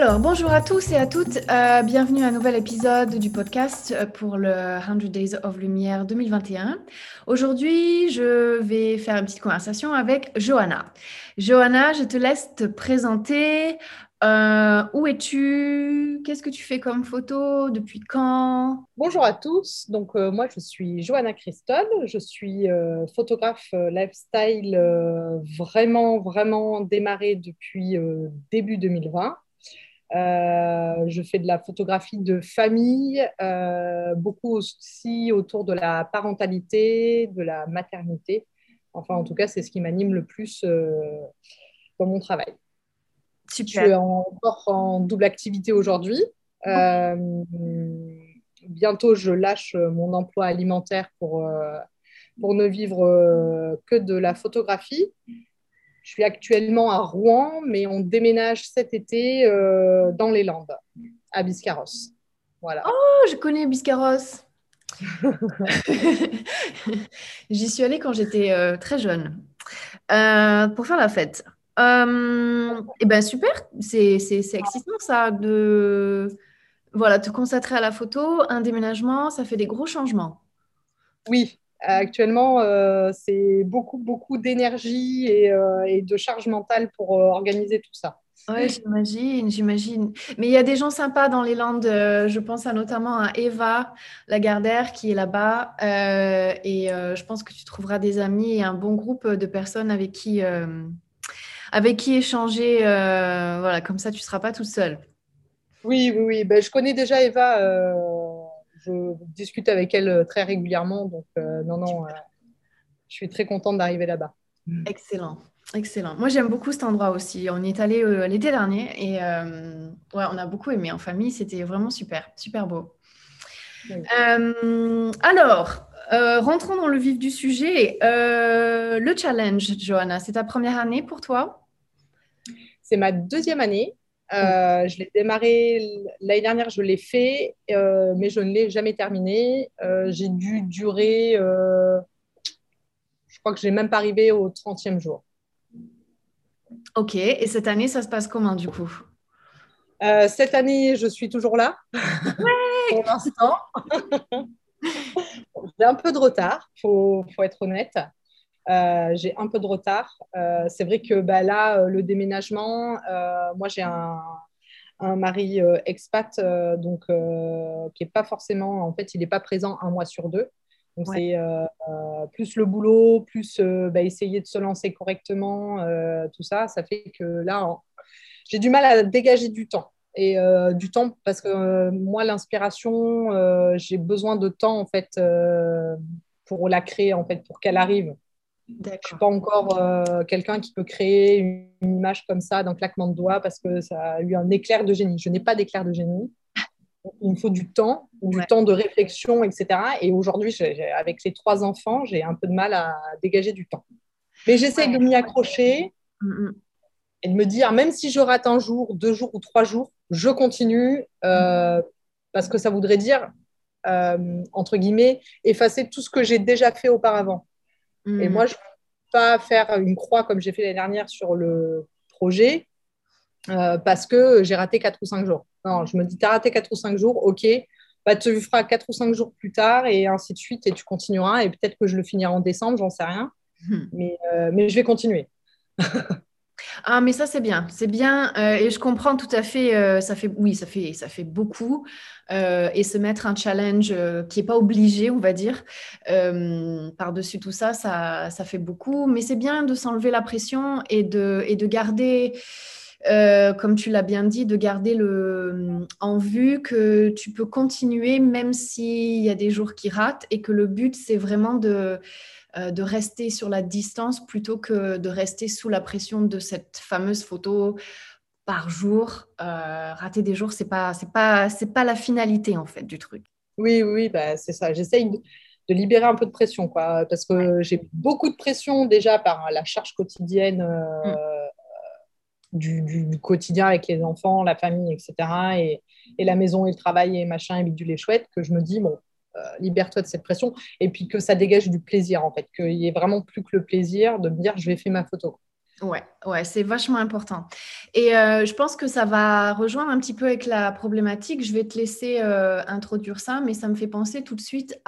Alors, bonjour à tous et à toutes. Euh, bienvenue à un nouvel épisode du podcast pour le 100 Days of Lumière 2021. Aujourd'hui, je vais faire une petite conversation avec Johanna. Johanna, je te laisse te présenter. Euh, où es-tu? Qu'est-ce que tu fais comme photo? Depuis quand? Bonjour à tous. Donc, euh, moi, je suis Johanna Christol. Je suis photographe lifestyle vraiment, vraiment démarrée depuis début 2020. Euh, je fais de la photographie de famille, euh, beaucoup aussi autour de la parentalité, de la maternité. Enfin, en tout cas, c'est ce qui m'anime le plus euh, dans mon travail. Je suis encore en double activité aujourd'hui. bientôt, je lâche mon emploi alimentaire pour, pour ne vivre que de la photographie. Je suis actuellement à Rouen, mais on déménage cet été euh, dans les Landes, à Biscarrosse. Voilà. Oh, je connais Biscarrosse. J'y suis allée quand j'étais euh, très jeune euh, pour faire la fête. et eh ben super, c'est excitant ça de voilà te consacrer à la photo, un déménagement, ça fait des gros changements. Oui, Actuellement, euh, c'est beaucoup, beaucoup d'énergie et, euh, de charge mentale pour euh, organiser tout ça. Oui, j'imagine, j'imagine. Mais il y a des gens sympas dans les Landes. je pense à, notamment à Eva Lagardère qui est là-bas. et je pense que tu trouveras des amis et un bon groupe de personnes avec qui, avec qui échanger. voilà, comme ça, tu ne seras pas toute seule. Oui, oui, oui. Ben, je connais déjà Eva je discute avec elle euh, très régulièrement. Donc, euh, non, non, euh, je suis très contente d'arriver là-bas. Excellent. Excellent. Moi, j'aime beaucoup cet endroit aussi. On y est allé l'été dernier et ouais, on a beaucoup aimé en famille. C'était vraiment super, super beau. alors, rentrons dans le vif du sujet. le challenge, Johanna, c'est ta première année pour toi? C'est ma deuxième année. Euh, je l'ai démarré l'année dernière, je l'ai fait, euh, mais je ne l'ai jamais terminé. Euh, j'ai dû durer, je crois que je n'ai même pas arrivé au 30e jour. Ok, et cette année, ça se passe comment du coup? Cette année, je suis toujours là. Pour l'instant. j'ai un peu de retard, il faut, faut, être honnête. Euh, j'ai un peu de retard. Euh, c'est vrai que bah, là, euh, le déménagement, moi j'ai un, mari expat, donc qui n'est pas forcément, en fait, il n'est pas présent un mois sur deux. Donc c'est plus le boulot, plus bah, essayer de se lancer correctement, tout ça, ça fait que là, j'ai du mal à dégager du temps. Et du temps parce que moi, l'inspiration, j'ai besoin de temps en fait pour la créer, en fait, pour qu'elle arrive. Je ne suis pas encore euh, quelqu'un qui peut créer une, image comme ça d'un claquement de doigts parce que ça a eu un éclair de génie. Je n'ai pas d'éclair de génie. Il me faut du temps, du temps de réflexion, etc. Et aujourd'hui, avec les trois enfants, j'ai un peu de mal à dégager du temps. Mais j'essaie de m'y accrocher mm, mm. et de me dire, même si je rate un jour, deux jours ou trois jours, je continue euh, parce que ça voudrait dire, euh, entre guillemets, effacer tout ce que j'ai déjà fait auparavant. Et mm. moi, je ne veux pas faire une croix comme j'ai fait l'année dernière sur le projet euh, parce que j'ai raté 4 ou 5 jours. Non, je me dis, tu as raté 4 ou 5 jours, ok, bah, tu le feras 4 ou 5 jours plus tard et ainsi de suite et tu continueras. Et peut-être que je le finirai en décembre, j'en sais rien. Hmm. Mais, mais je vais continuer. Ah, mais ça, c'est bien. C'est bien. Euh, et je comprends tout à fait. Euh, ça fait, oui, ça fait, ça fait beaucoup. Euh, et se mettre un challenge qui n'est pas obligé, on va dire, par-dessus tout ça, ça, ça fait beaucoup. Mais c'est bien de s'enlever la pression et de, et de garder. comme tu l'as bien dit, de garder le, en vue que tu peux continuer même s'il y a des jours qui ratent et que le but, c'est vraiment de, de rester sur la distance plutôt que de rester sous la pression de cette fameuse photo par jour. Euh, rater des jours, c'est pas, c'est pas, c'est pas la finalité en fait du truc. Oui, oui, bah, c'est ça. J'essaye de, libérer un peu de pression, quoi, parce que j'ai beaucoup de pression déjà par la charge quotidienne. Euh, mm. du, quotidien avec les enfants, la famille, etc. Et, et, la maison et le travail et machin et bidule les chouettes, que je me dis, bon, euh, libère-toi de cette pression, et puis que ça dégage du plaisir, en fait, qu'il y ait vraiment plus que le plaisir de me dire, je vais faire ma photo. Ouais, ouais, c'est vachement important. Et euh, je pense que ça va rejoindre un petit peu avec la problématique. Je vais te laisser euh, introduire ça, mais ça me fait penser tout de suite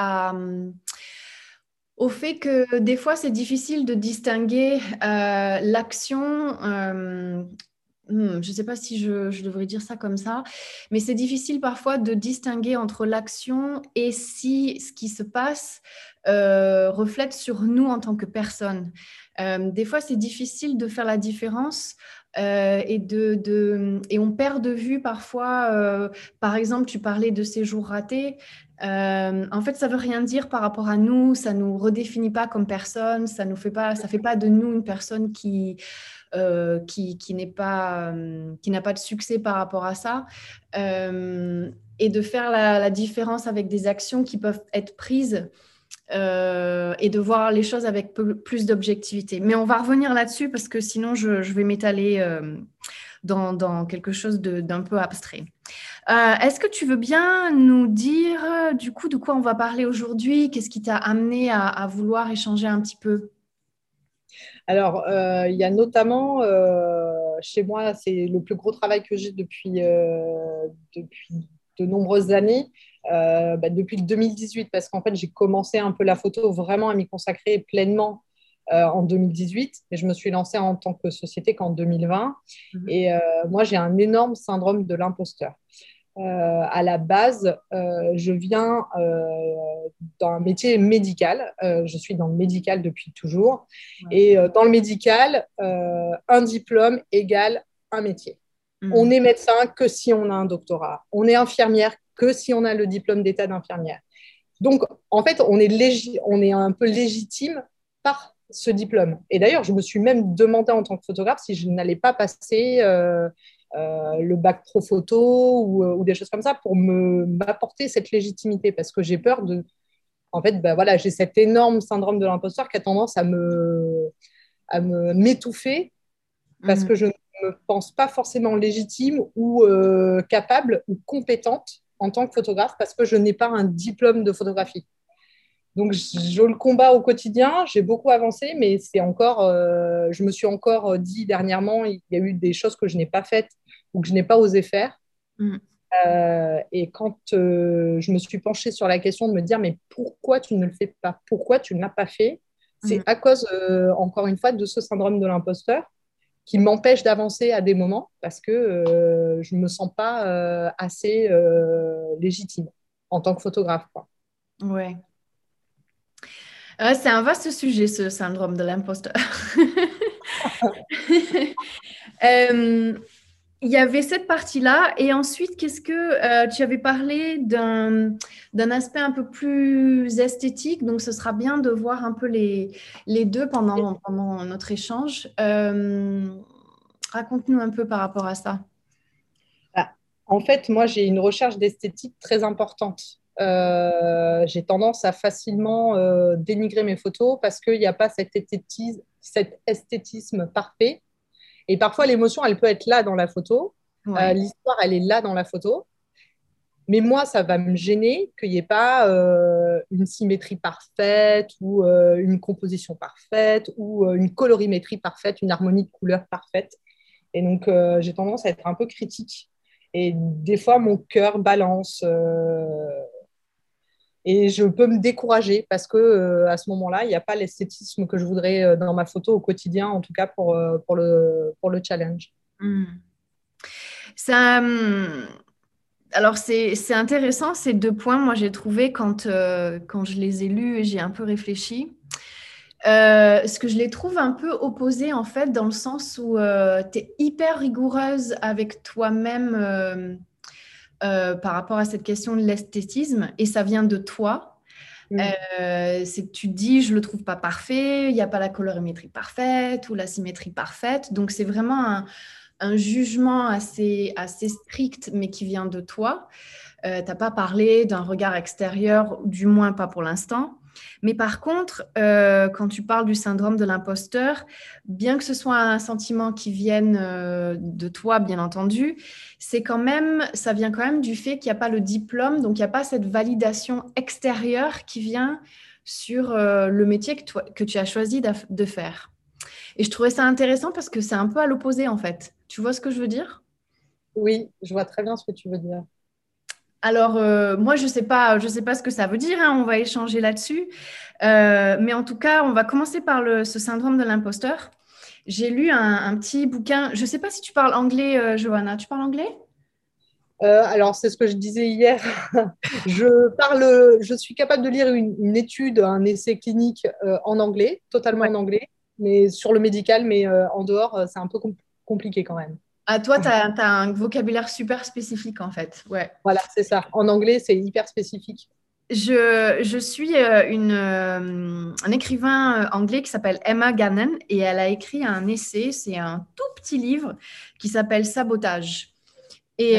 au fait que des fois, c'est difficile de distinguer l'action Hmm, je ne sais pas si je, devrais dire ça comme ça, mais c'est difficile parfois de distinguer entre l'action et si ce qui se passe euh, reflète sur nous en tant que personne. Euh, des fois, c'est difficile de faire la différence euh, et, on perd de vue parfois, par exemple, tu parlais de séjours ratés. en fait, ça veut rien dire par rapport à nous, ça nous redéfinit pas comme personne, ça ne fait pas, fait pas de nous une personne qui euh, qui, n'est pas, euh, n'a pas de succès par rapport à ça, euh, et de faire la, différence avec des actions qui peuvent être prises. et de voir les choses avec plus d'objectivité. Mais on va revenir là-dessus parce que sinon je, vais m'étaler dans, quelque chose d'un peu abstrait. Est-ce que tu veux bien nous dire du coup de quoi on va parler aujourd'hui? Qu'est-ce qui t'a amené à, vouloir échanger un petit peu? Alors, euh, il y a notamment, euh, chez moi, c'est le plus gros travail que j'ai depuis, euh, depuis de nombreuses années, bah, depuis le 2018, parce qu'en fait, j'ai commencé un peu la photo vraiment à m'y consacrer pleinement en 2018, mais je me suis lancée en tant que société qu'en 2020. Mhm. Et moi, j'ai un énorme syndrome de l'imposteur. Euh, à la base, euh, je viens euh, d'un métier médical. je suis dans le médical depuis toujours. Et dans le médical, un diplôme égale un métier. Hmm. On est médecin que si on a un doctorat. On est infirmière que si on a le diplôme d'état d'infirmière. Donc, en fait, on est, on est un peu légitime par ce diplôme. Et d'ailleurs, je me suis même demandé en tant que photographe si je n'allais pas passer le bac pro photo euh, ou, des choses comme ça pour m'apporter cette légitimité parce que j'ai peur de. En fait, ben voilà, j'ai cet énorme syndrome de l'imposteur qui a tendance à me à m'étouffer parce mhm. que je ne me pense pas forcément légitime ou euh, capable ou compétente en tant que photographe parce que je n'ai pas un diplôme de photographie. Donc, je le combat au quotidien. J'ai beaucoup avancé, mais c'est encore, je me suis encore dit dernièrement, il y a eu des choses que je n'ai pas faites ou que je n'ai pas osé faire. Mm. Euh, et quand euh, je me suis penchée sur la question de me dire, mais pourquoi tu ne le fais pas? Pourquoi tu ne l'as pas fait? C'est mm. à cause, euh, encore une fois, de ce syndrome de l'imposteur qui m'empêche d'avancer à des moments parce que je ne me sens pas assez légitime en tant que photographe. Quoi. Ouais. c'est un vaste sujet, ce syndrome de l'imposteur. Il y avait cette partie-là. Et ensuite, qu'est-ce que euh, tu avais parlé d'un, aspect un peu plus esthétique. Donc, ce sera bien de voir un peu les, deux pendant, notre échange. Euh, raconte-nous un peu par rapport à ça. Ah, en fait, moi, j'ai une recherche d'esthétique très importante. Euh, j'ai tendance à facilement dénigrer mes photos parce qu'il n'y a pas cet cet esthétisme parfait et parfois, l'émotion, elle peut être là dans la photo. Euh, l'histoire, elle est là dans la photo. Mais moi, ça va me gêner qu'il n'y ait pas euh, une symétrie parfaite ou euh, une composition parfaite ou une colorimétrie parfaite, une harmonie de couleurs parfaite. Et donc, j'ai tendance à être un peu critique. Et des fois, mon cœur balance. Et je peux me décourager parce que à ce moment-là, il n'y a pas l'esthétisme que je voudrais dans ma photo au quotidien, en tout cas pour, pour, le, pour le challenge. Hmm. Ça, hum, alors, c'est intéressant ces deux points. Moi, j'ai trouvé quand, euh, quand je les ai lus et j'ai un peu réfléchi. Euh, ce que je les trouve un peu opposés, en fait, dans le sens où euh, tu es hyper rigoureuse avec toi-même par rapport à cette question de l'esthétisme et ça vient de toi. c'est que tu te dis, je le trouve pas parfait, il n'y a pas la colorimétrie parfaite ou la symétrie parfaite. Donc, c'est vraiment un un jugement assez, assez strict, mais qui vient de toi. Euh, tu n'as pas parlé d'un regard extérieur, du moins pas pour l'instant. Mais par contre, euh, quand tu parles du syndrome de l'imposteur, bien que ce soit un sentiment qui vienne euh, de toi, bien entendu, c'est quand même, ça vient quand même du fait qu'il n'y a pas le diplôme, donc il n'y a pas cette validation extérieure qui vient sur le métier que, que tu as choisi de faire. Et je trouvais ça intéressant parce que c'est un peu à l'opposé en fait. Tu vois ce que je veux dire? Oui, je vois très bien ce que tu veux dire. Alors, euh, moi, je ne sais, pas, je sais pas ce que ça veut dire, hein, on va échanger là-dessus. Euh, mais en tout cas, on va commencer par le, ce syndrome de l'imposteur. J'ai lu un, petit bouquin, je ne sais pas si tu parles anglais, euh, Johanna, tu parles anglais? Alors, c'est ce que je disais hier. je parle, je suis capable de lire une, une étude, un essai clinique en anglais, totalement en anglais, mais sur le médical, mais en dehors, c'est un peu compliqué quand même. Ah, toi, tu as, un vocabulaire super spécifique en fait. Ouais. Voilà, c'est ça. En anglais, c'est hyper spécifique. Je, je suis euh, une, euh, un écrivain euh, anglais qui s'appelle Emma Gannon et elle a écrit un essai, c'est un tout petit livre qui s'appelle Sabotage. Et,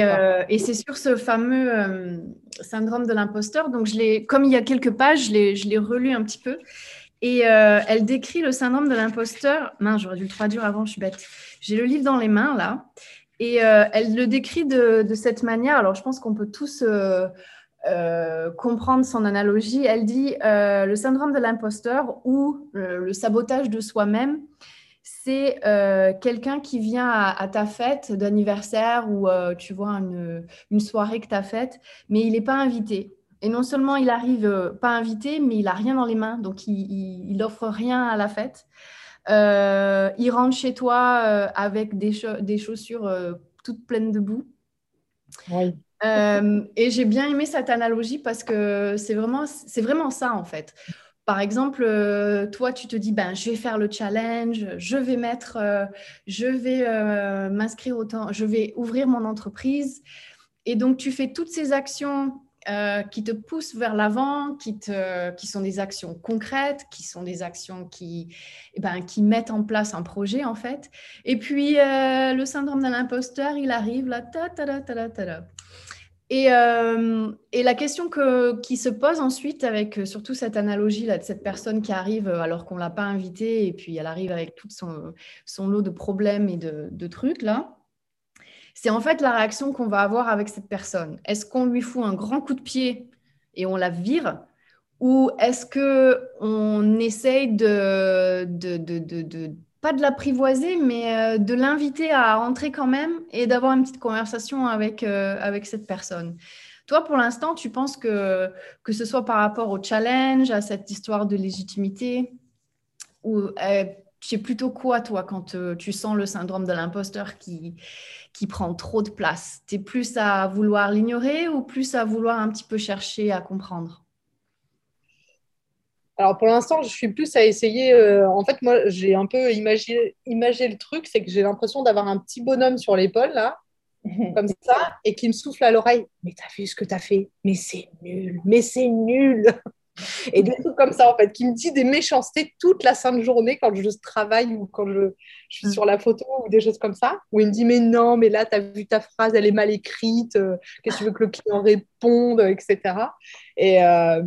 et c'est sur ce fameux syndrome de l'imposteur. Donc, je comme il y a quelques pages, je l'ai relu un petit peu. Et elle décrit le syndrome de l'imposteur. Mince, j'aurais dû le traduire avant, je suis bête. J'ai le livre dans les mains là, et euh, elle le décrit de, cette manière. Alors, je pense qu'on peut tous euh, euh, comprendre son analogie. Elle dit le syndrome de l'imposteur ou le sabotage de soi-même. C'est quelqu'un qui vient à, ta fête d'anniversaire ou tu vois une, soirée que tu as faite, mais il n'est pas invité. Et non seulement il arrive pas invité, mais il a rien dans les mains, donc il, n'offre rien à la fête. Euh, il rentre chez toi euh, avec des, des chaussures euh, toutes pleines de boue. et j'ai bien aimé cette analogie parce que c'est vraiment, c'est vraiment ça en fait. Par exemple, toi, tu te dis, ben, je vais faire le challenge, je vais mettre, je vais m'inscrire autant, je vais ouvrir mon entreprise. Et donc, tu fais toutes ces actions euh, qui te poussent vers l'avant, qui, qui sont des actions concrètes, qui sont des actions qui, eh ben, qui mettent en place un projet en fait. Et puis euh, le syndrome de l'imposteur, il arrive là, ta ta ta ta ta. Et, euh, et, la question que, qui se pose ensuite avec surtout cette analogie là de cette personne qui arrive alors qu'on l'a pas invitée et puis elle arrive avec tout son, son lot de problèmes et de, de trucs là c'est en fait la réaction qu'on va avoir avec cette personne. Est-ce qu'on lui fout un grand coup de pied et on la vire ou est-ce que on essaye de, de, pas de l'apprivoiser, mais euh, de l'inviter à rentrer quand même et d'avoir une petite conversation avec, euh, avec cette personne? Toi, pour l'instant, tu penses que, que ce soit par rapport au challenge, à cette histoire de légitimité, ou euh, tu es plutôt quoi, toi, quand tu sens le syndrome de l'imposteur qui, qui prend trop de place Tu es plus à vouloir l'ignorer ou plus à vouloir un petit peu chercher à comprendre? Alors pour l'instant, je suis plus à essayer. Euh, en fait, moi, j'ai un peu imaginé, le truc, c'est que j'ai l'impression d'avoir un petit bonhomme sur l'épaule, là, comme ça, et qui me souffle à l'oreille. Mais t'as vu ce que t'as fait? Mais c'est nul, mais c'est nul et des trucs comme ça, en fait, qui me dit des méchancetés toute la sainte journée quand je travaille ou quand je, suis mm. sur la photo ou des choses comme ça, où il me dit Mais non, mais là, tu as vu ta phrase, elle est mal écrite, euh, qu'est-ce que tu veux que le client réponde, etc. Et, euh,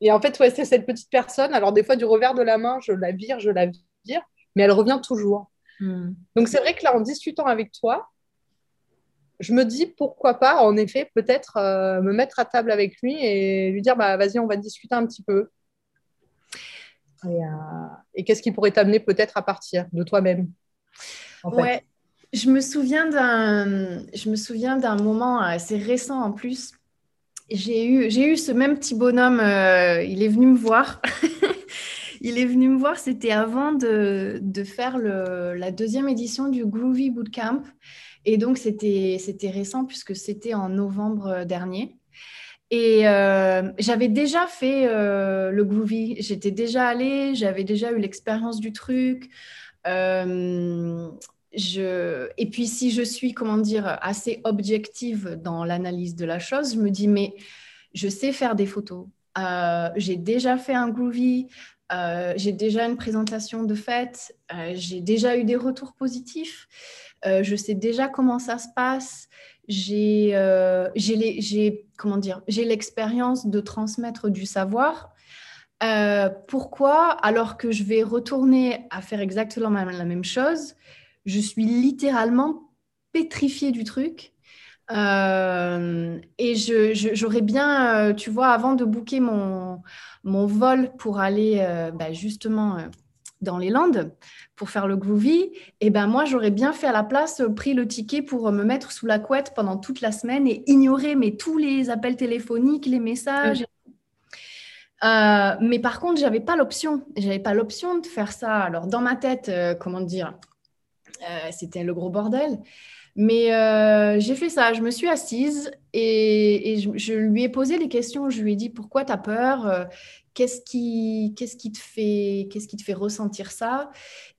et en fait, ouais, c'est cette petite personne. Alors, des fois, du revers de la main, je la vire, je la vire, mais elle revient toujours. Mm. Donc, c'est vrai que là, en discutant avec toi, je me dis pourquoi pas, en effet, peut-être euh, me mettre à table avec lui et lui dire bah, vas-y, on va discuter un petit peu. Et, euh, qu'est-ce qui pourrait t'amener peut-être à partir de toi-même je me souviens d'un, moment assez récent en plus j'ai eu, eu ce même petit bonhomme, euh, il est venu me voir. il est venu me voir, c'était avant de, de faire le, la deuxième édition du Groovy Bootcamp. Et donc, c'était, récent puisque c'était en novembre dernier. Et euh, j'avais déjà fait euh, le Groovy, j'étais déjà allée, j'avais déjà eu l'expérience du truc. Euh, je... Et puis, si je suis, comment dire, assez objective dans l'analyse de la chose, je me dis, mais je sais faire des photos. j'ai déjà fait un Groovy, j'ai déjà une présentation de fête, j'ai déjà eu des retours positifs, je sais déjà comment ça se passe j'ai euh, l'expérience de transmettre du savoir. Euh, pourquoi? Alors que je vais retourner à faire exactement la même chose, je suis littéralement pétrifiée du truc. Euh, et j'aurais bien, tu vois, avant de booker mon, mon vol pour aller bah, justement dans les Landes pour faire le groovy, et eh ben moi j'aurais bien fait à la place euh, pris le ticket pour euh, me mettre sous la couette pendant toute la semaine et ignorer mais tous les appels téléphoniques, les messages. Euh, mais par contre, j'avais pas l'option. J'avais pas l'option de faire ça. Alors dans ma tête, comment dire, c'était le gros bordel. Mais j'ai fait ça. Je me suis assise et, je, lui ai posé des questions. Je lui ai dit pourquoi tu as peur Qu'est-ce qui, qu'est-ce qui, te fait, qu'est-ce qui te fait ressentir ça?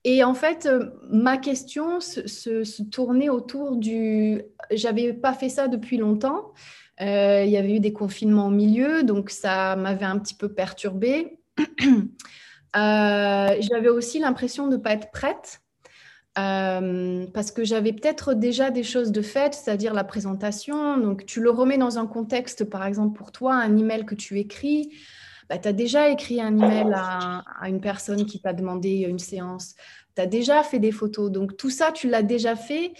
Et en fait, euh, ma question se, tournait autour du... J'avais pas fait ça depuis longtemps. Euh, il y avait eu des confinements au milieu, donc ça m'avait un petit peu perturbée. Euh, j'avais aussi l'impression de ne pas être prête. Parce que j'avais peut-être déjà des choses de faites, c'est-à-dire la présentation. Donc, tu le remets dans un contexte, par exemple, pour toi, un email que tu écris, bah, tu as déjà écrit un email à, une personne qui t'a demandé une séance, tu as déjà fait des photos. Donc tout ça, tu l'as déjà fait.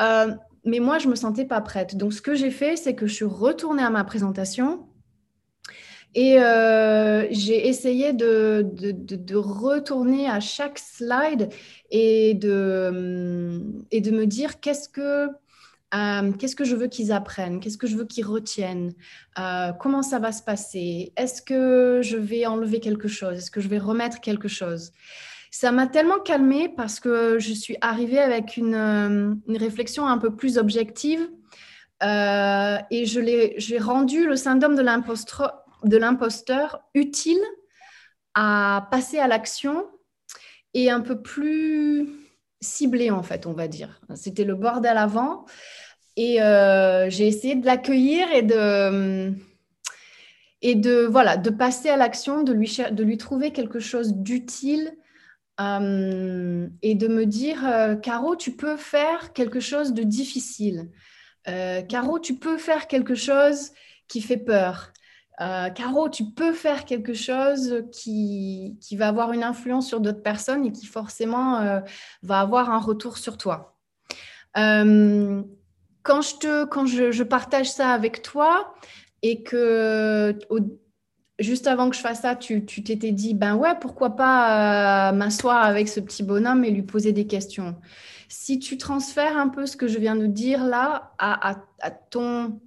Euh, mais moi, je ne me sentais pas prête. Donc ce que j'ai fait, c'est que je suis retournée à ma présentation. Et euh, j'ai essayé de, retourner à chaque slide et de, de me dire qu'est-ce que euh, qu'est-ce que je veux qu'ils apprennent Qu'est-ce que je veux qu'ils retiennent euh, Comment ça va se passer Est-ce que je vais enlever quelque chose Est-ce que je vais remettre quelque chose. Ça m'a tellement calmée parce que je suis arrivée avec une, euh, réflexion un peu plus objective et j'ai rendu le syndrome de l'imposteur utile à passer à l'action et un peu plus ciblé en fait, on va dire. C'était le bordel avant. Et euh, j'ai essayé de l'accueillir et de, et de, voilà, de passer à l'action, de lui, de lui trouver quelque chose d'utile euh, et de me dire, euh, Caro, tu peux faire quelque chose de difficile. Caro, tu peux faire quelque chose qui fait peur. Caro, tu peux faire quelque chose qui, qui, va avoir une influence sur d'autres personnes et qui forcément va avoir un retour sur toi quand je, te, quand je, partage ça avec toi et que juste avant que je fasse ça, tu t'étais dit, ben ouais, pourquoi pas euh, m'asseoir avec ce petit bonhomme et lui poser des questions. Si tu transfères un peu ce que je viens de dire là à, ton,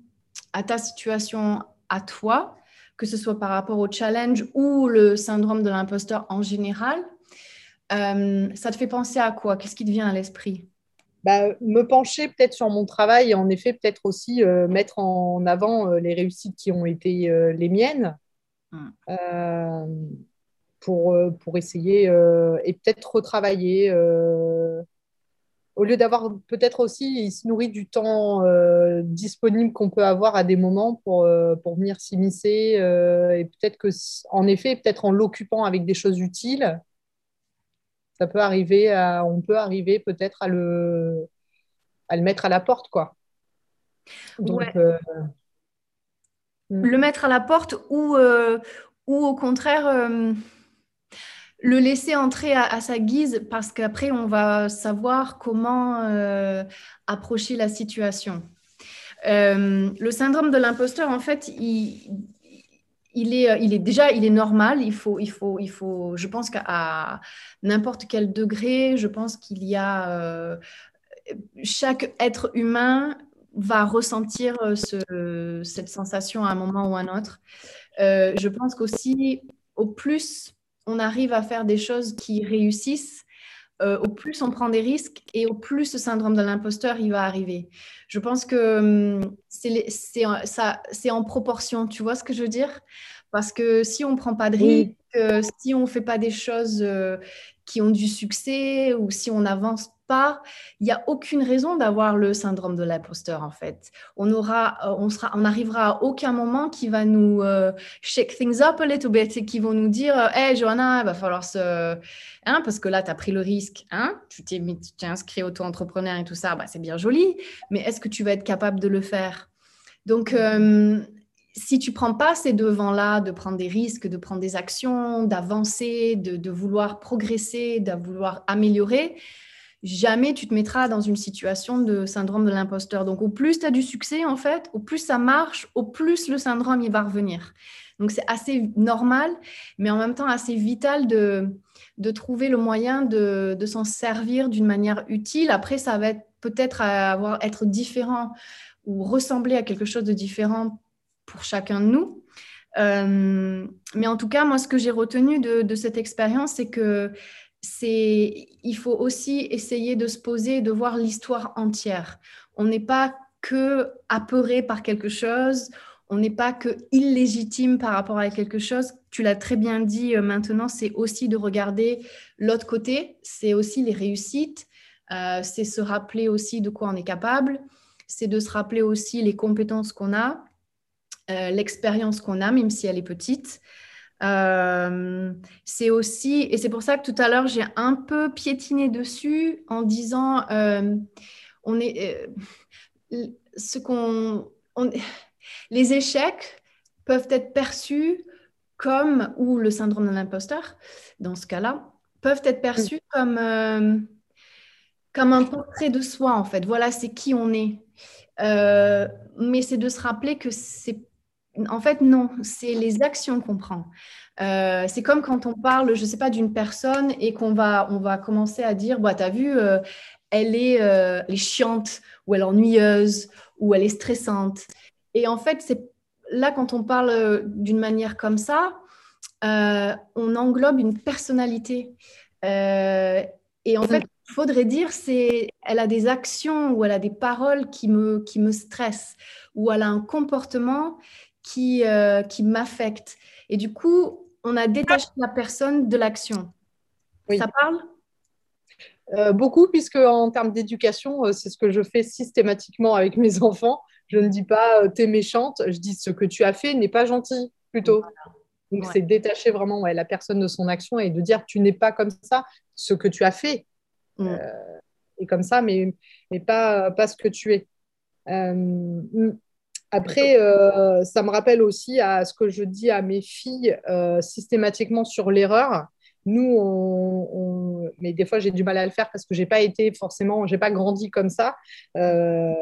à ta situation, à toi, que ce soit par rapport au challenge ou le syndrome de l'imposteur en général, euh, ça te fait penser à quoi? Qu'est-ce qui te vient à l'esprit? Bah, me pencher peut-être sur mon travail et en effet peut-être aussi euh, mettre en avant euh, les réussites qui ont été euh, les miennes mm. pour, pour essayer et peut-être retravailler. Au lieu d'avoir peut-être aussi, il se nourrit du temps disponible qu'on peut avoir à des moments pour, pour venir s'immiscer et peut-être que en effet, peut-être en l'occupant avec des choses utiles, ça peut arriver à, on peut arriver peut-être à le, à le mettre à la porte, quoi. Euh, hmm. Le mettre à la porte ou, euh, ou au contraire euh, le laisser entrer à, sa guise parce qu'après on va savoir comment approcher la situation. le syndrome de l'imposteur, en fait, il, il est, euh, il est déjà, il est normal. Il faut, il faut, il faut. Je pense qu'à n'importe quel degré, je pense qu'il y a euh, chaque être humain va ressentir ce, cette sensation à un moment ou à un autre. je pense qu'aussi, au plus on arrive à faire des choses qui réussissent, euh, au plus on prend des risques et au plus ce syndrome de l'imposteur il va arriver. Je pense que hum, c'est en proportion, tu vois ce que je veux dire? Parce que si on ne prend pas de risques, euh, si on ne fait pas des choses euh, qui ont du succès ou si on n'avance pas, il n'y a aucune raison d'avoir le syndrome de l'imposteur en fait. On aura, euh, on sera, on arrivera à aucun moment qui va nous euh, shake things up a little bit et qui vont nous dire, euh, hey Johanna, il va falloir se, hein, parce que là tu as pris le risque, hein, tu t'es inscrit auto-entrepreneur et tout ça, bah, c'est bien joli, mais est-ce que tu vas être capable de le faire? Donc si tu prends pas ces devants-là, de prendre des risques, de prendre des actions, d'avancer, de, vouloir progresser, de vouloir améliorer, jamais tu te mettras dans une situation de syndrome de l'imposteur. Donc, au plus tu as du succès, en fait, au plus ça marche, au plus le syndrome, il va revenir. Donc, c'est assez normal, mais en même temps assez vital de, de trouver le moyen de, de s'en servir d'une manière utile. Après, ça va peut-être avoir, être différent ou ressembler à quelque chose de différent pour chacun de nous. Euh, mais en tout cas, moi, ce que j'ai retenu de, cette expérience, c'est que c'est il faut aussi essayer de se poser de voir l'histoire entière. On n'est pas que apeuré par quelque chose, on n'est pas que illégitime par rapport à quelque chose. Tu l'as très bien dit euh, maintenant, c'est aussi de regarder l'autre côté, c'est aussi les réussites, euh, c'est se rappeler aussi de quoi on est capable, c'est de se rappeler aussi les compétences qu'on a, euh, l'expérience qu'on a, même si elle est petite. Euh, c'est aussi, et c'est pour ça que tout à l'heure, j'ai un peu piétiné dessus en disant, euh, on est, ce qu'on, les échecs peuvent être perçus comme, ou le syndrome de l'imposteur, dans ce cas-là, peuvent être perçus comme, comme un portrait de soi, en fait. Voilà, c'est qui on est. mais c'est de se rappeler que c'est en fait, non, c'est les actions qu'on prend. Euh, c'est comme quand on parle, je ne sais pas, d'une personne et qu'on va, on va commencer à dire, bah, tu as vu, euh, elle, est, euh, elle, est, chiante ou elle est ennuyeuse ou elle est stressante. Et en fait, c'est là, quand on parle d'une manière comme ça, on englobe une personnalité. et en fait, il faudrait dire, c'est, elle a des actions ou elle a des paroles qui me, qui me stressent ou elle a un comportement qui, euh, qui m'affecte. Et du coup, on a détaché la personne de l'action. Ça parle? Euh, Beaucoup, puisque en termes d'éducation, euh, c'est ce que je fais systématiquement avec mes enfants. Je ne dis pas t'es méchante, je dis ce que tu as fait n'est pas gentil, plutôt. Donc, c'est détacher vraiment ouais, la personne de son action et de dire tu n'es pas comme ça, ce que tu as fait mm. est comme ça, mais, mais pas, pas ce que tu es. Après, euh, ça me rappelle aussi à ce que je dis à mes filles euh, systématiquement sur l'erreur. Nous, on, mais des fois j'ai du mal à le faire parce que j'ai pas été forcément, j'ai pas grandi comme ça. Euh,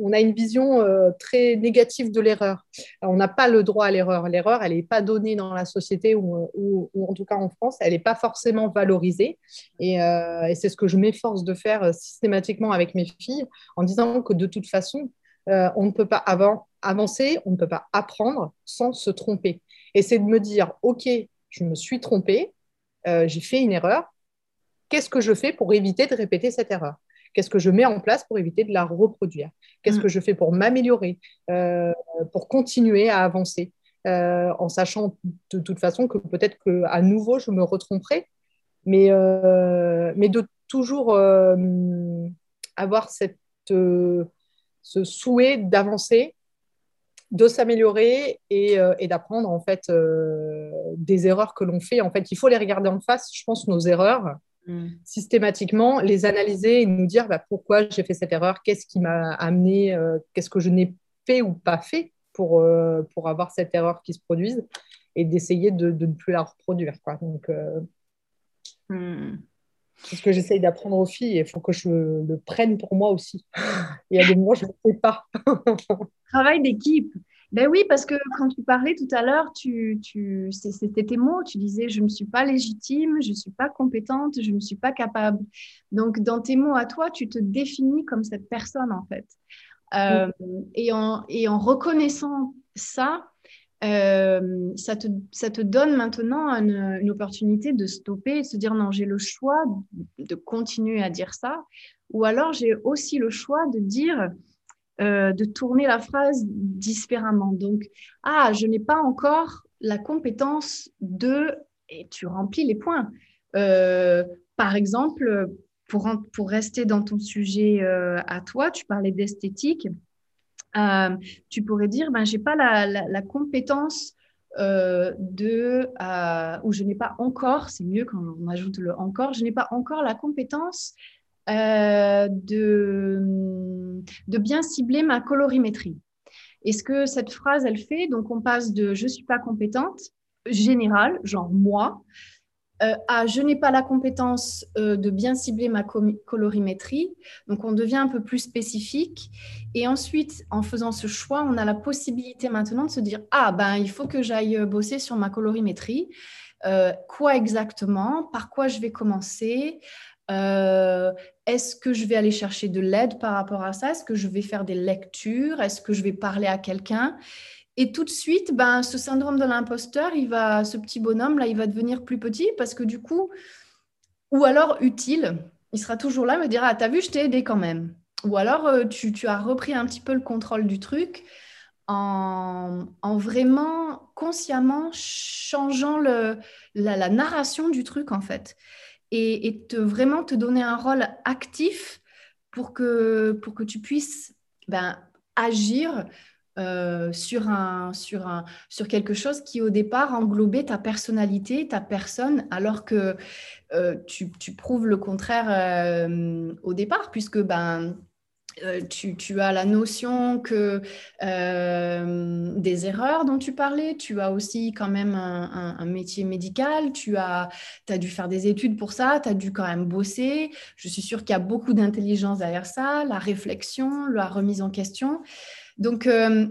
on, a une vision très négative de l'erreur. On n'a pas le droit à l'erreur. L'erreur, elle n'est pas donnée dans la société ou, en tout cas en France, elle n'est pas forcément valorisée. Et, et c'est ce que je m'efforce de faire systématiquement avec mes filles en disant que de toute façon, euh, on ne peut pas avancer, on ne peut pas apprendre sans se tromper. Et c'est de me dire, OK, je me suis trompée, euh, j'ai fait une erreur, qu'est-ce que je fais pour éviter de répéter cette erreur? Qu'est-ce que je mets en place pour éviter de la reproduire? Qu'est-ce mm. que je fais pour m'améliorer, euh, pour continuer à avancer? En sachant de toute façon que peut-être qu'à nouveau, je me retromperai, mais, mais de toujours avoir cette ce souhait d'avancer, de s'améliorer et, euh, d'apprendre en fait euh, des erreurs que l'on fait. En fait, il faut les regarder en face, je pense, nos erreurs, mm. systématiquement, les analyser et nous dire bah, pourquoi j'ai fait cette erreur, qu'est-ce qui m'a amené, euh, qu'est-ce que je n'ai fait ou pas fait pour, pour avoir cette erreur qui se produise et d'essayer de, ne plus la reproduire. Quoi. Donc, mm. C'est ce que j'essaye d'apprendre aux filles et il faut que je le prenne pour moi aussi. Il y a des moments, je ne sais pas. Travail d'équipe. Ben oui, parce que quand tu parlais tout à l'heure, tu, tu, c'était tes mots. Tu disais je ne suis pas légitime, je ne suis pas compétente, je ne suis pas capable. Donc, dans tes mots à toi, tu te définis comme cette personne en fait. Euh, et, en, et, en, reconnaissant ça, euh, ça, te, ça, te, donne maintenant une, opportunité de stopper et de se dire non, j'ai le choix de continuer à dire ça, ou alors j'ai aussi le choix de dire, euh, de tourner la phrase différemment. Donc, ah, je n'ai pas encore la compétence de, et tu remplis les points. Euh, par exemple, pour, pour rester dans ton sujet à toi, tu parlais d'esthétique. Euh, tu pourrais dire, ben, je n'ai pas la, compétence euh, de, ou je n'ai pas encore, c'est mieux quand on ajoute le encore, je n'ai pas encore la compétence de, de bien cibler ma colorimétrie. Et ce que cette phrase, elle fait, donc on passe de je ne suis pas compétente, générale, genre moi, euh, ah, je n'ai pas la compétence euh, de bien cibler ma colorimétrie. Donc, on devient un peu plus spécifique. Et ensuite, en faisant ce choix, on a la possibilité maintenant de se dire, ah, ben, il faut que j'aille euh, bosser sur ma colorimétrie. quoi exactement? Par quoi je vais commencer? Est-ce que je vais aller chercher de l'aide par rapport à ça? Est-ce que je vais faire des lectures? Est-ce que je vais parler à quelqu'un? Et tout de suite, ben, ce syndrome de l'imposteur, il va, ce petit bonhomme là, il va devenir plus petit parce que du coup, ou alors utile, il sera toujours là, me dira, ah, t'as vu, je t'ai aidé quand même. Ou alors euh, tu, as repris un petit peu le contrôle du truc en, vraiment consciemment changeant le, la, narration du truc en fait. Et, et, te, vraiment te donner un rôle actif pour que, pour que tu puisses ben, agir euh, sur, un, sur, un, sur quelque chose qui au départ englobait ta personnalité, ta personne, alors que euh, tu, tu, prouves le contraire euh, au départ, puisque ben, tu, tu, as la notion que des erreurs dont tu parlais, tu as aussi quand même un, métier médical, tu as, as, dû faire des études pour ça, tu as dû quand même bosser. Je suis sûre qu'il y a beaucoup d'intelligence derrière ça, la réflexion, la remise en question. Donc, euh,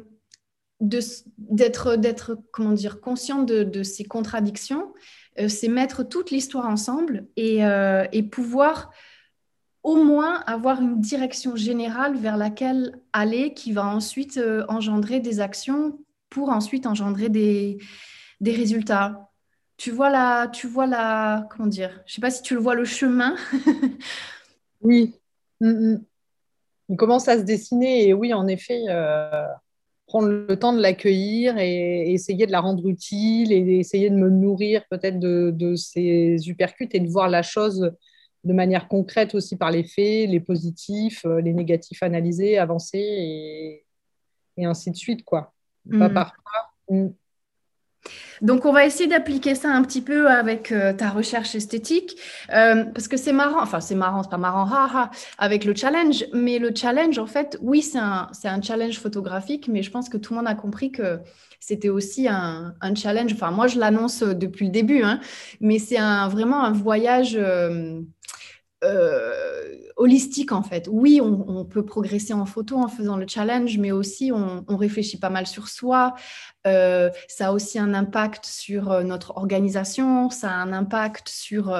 d'être, comment dire, conscient de, ces contradictions, euh, c'est mettre toute l'histoire ensemble euh, et, pouvoir au moins avoir une direction générale vers laquelle aller qui va ensuite engendrer des actions pour ensuite engendrer des, des résultats. Tu vois la, tu vois la, comment dire, je sais pas si tu le vois le chemin. oui. Mm, mm il commence à se dessiner et oui, en effet, euh, prendre le temps de l'accueillir et, essayer de la rendre utile et essayer de me nourrir peut-être de, de ces uppercuts et de voir la chose de manière concrète aussi par les faits, les positifs, euh, les négatifs analysés, avancer et, et ainsi de suite, quoi. Pas mm. mm. Donc, on va essayer d'appliquer ça un petit peu avec euh, ta recherche esthétique, euh, parce que c'est marrant, enfin c'est marrant, c'est pas marrant, haha, avec le challenge, mais le challenge, en fait, oui, c'est un, un, challenge photographique, mais je pense que tout le monde a compris que c'était aussi un, challenge, enfin moi je l'annonce depuis le début, hein, mais c'est un, vraiment un voyage... Euh, euh, holistique en fait. Oui, on, peut progresser en photo en faisant le challenge, mais aussi on, réfléchit pas mal sur soi. Euh, ça a aussi un impact sur euh, notre organisation, ça a un impact sur,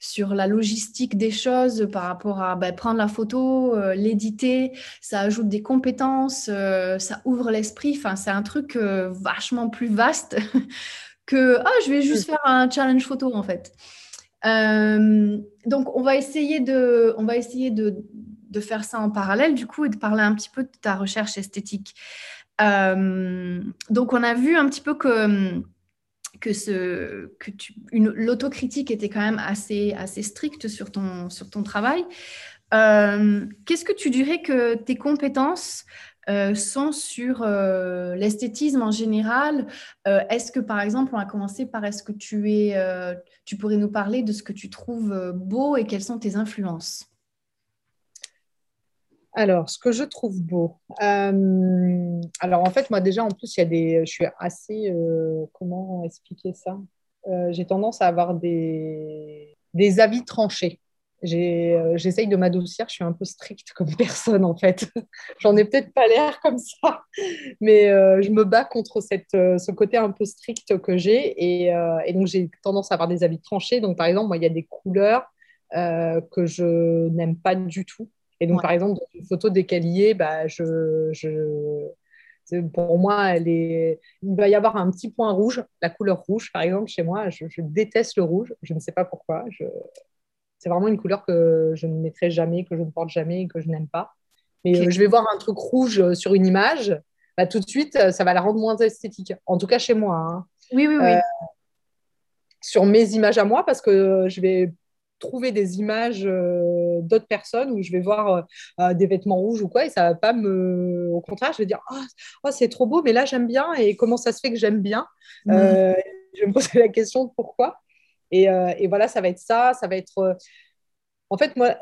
sur la logistique des choses par rapport à ben, prendre la photo, l'éditer. Ça ajoute des compétences, ça ouvre l'esprit. Enfin, c'est un truc vachement plus vaste que ah, je vais juste faire un challenge photo en fait. Euh, donc, on va essayer, de, on va essayer de, de, faire ça en parallèle, du coup, et de parler un petit peu de ta recherche esthétique. Euh, donc, on a vu un petit peu que, que, ce, que l'autocritique était quand même assez, assez stricte sur ton, sur ton travail. Euh, qu'est-ce que tu dirais que tes compétences euh, sont sur euh, l'esthétisme en général. Euh, est-ce que, par exemple, on va commencer par est-ce que tu es, tu pourrais nous parler de ce que tu trouves beau et quelles sont tes influences? Alors, ce que je trouve beau. alors, en fait, moi, déjà, en plus, il y a des. Je suis assez. comment expliquer ça? J'ai tendance à avoir des, des avis tranchés. Euh, j'essaye de m'adoucir. Je suis un peu stricte comme personne, en fait. J'en ai peut-être pas l'air comme ça, mais euh, je me bats contre cette, euh, ce côté un peu strict que j'ai. Et, et, donc, j'ai tendance à avoir des habits tranchés. Donc, par exemple, moi, il y a des couleurs que je n'aime pas du tout. Et donc, par exemple, dans une photo décaliée, bah, je, pour moi, elle est... il va y avoir un petit point rouge, la couleur rouge, par exemple, chez moi. Je, déteste le rouge, je ne sais pas pourquoi. Je... C'est vraiment une couleur que je ne mettrai jamais, que je ne porte jamais et que je n'aime pas. Mais euh, je vais voir un truc rouge euh, sur une image, bah, tout de suite, euh, ça va la rendre moins esthétique. En tout cas, chez moi. Hein. Oui, oui, oui. sur mes images à moi, parce que je vais trouver des images d'autres personnes où je vais voir des vêtements rouges ou quoi et ça va pas me au contraire je vais dire oh, oh, c'est trop beau mais là j'aime bien et comment ça se fait que j'aime bien? Mmh. je vais me poser la question de pourquoi? Et, et, voilà ça va être ça ça va être en fait moi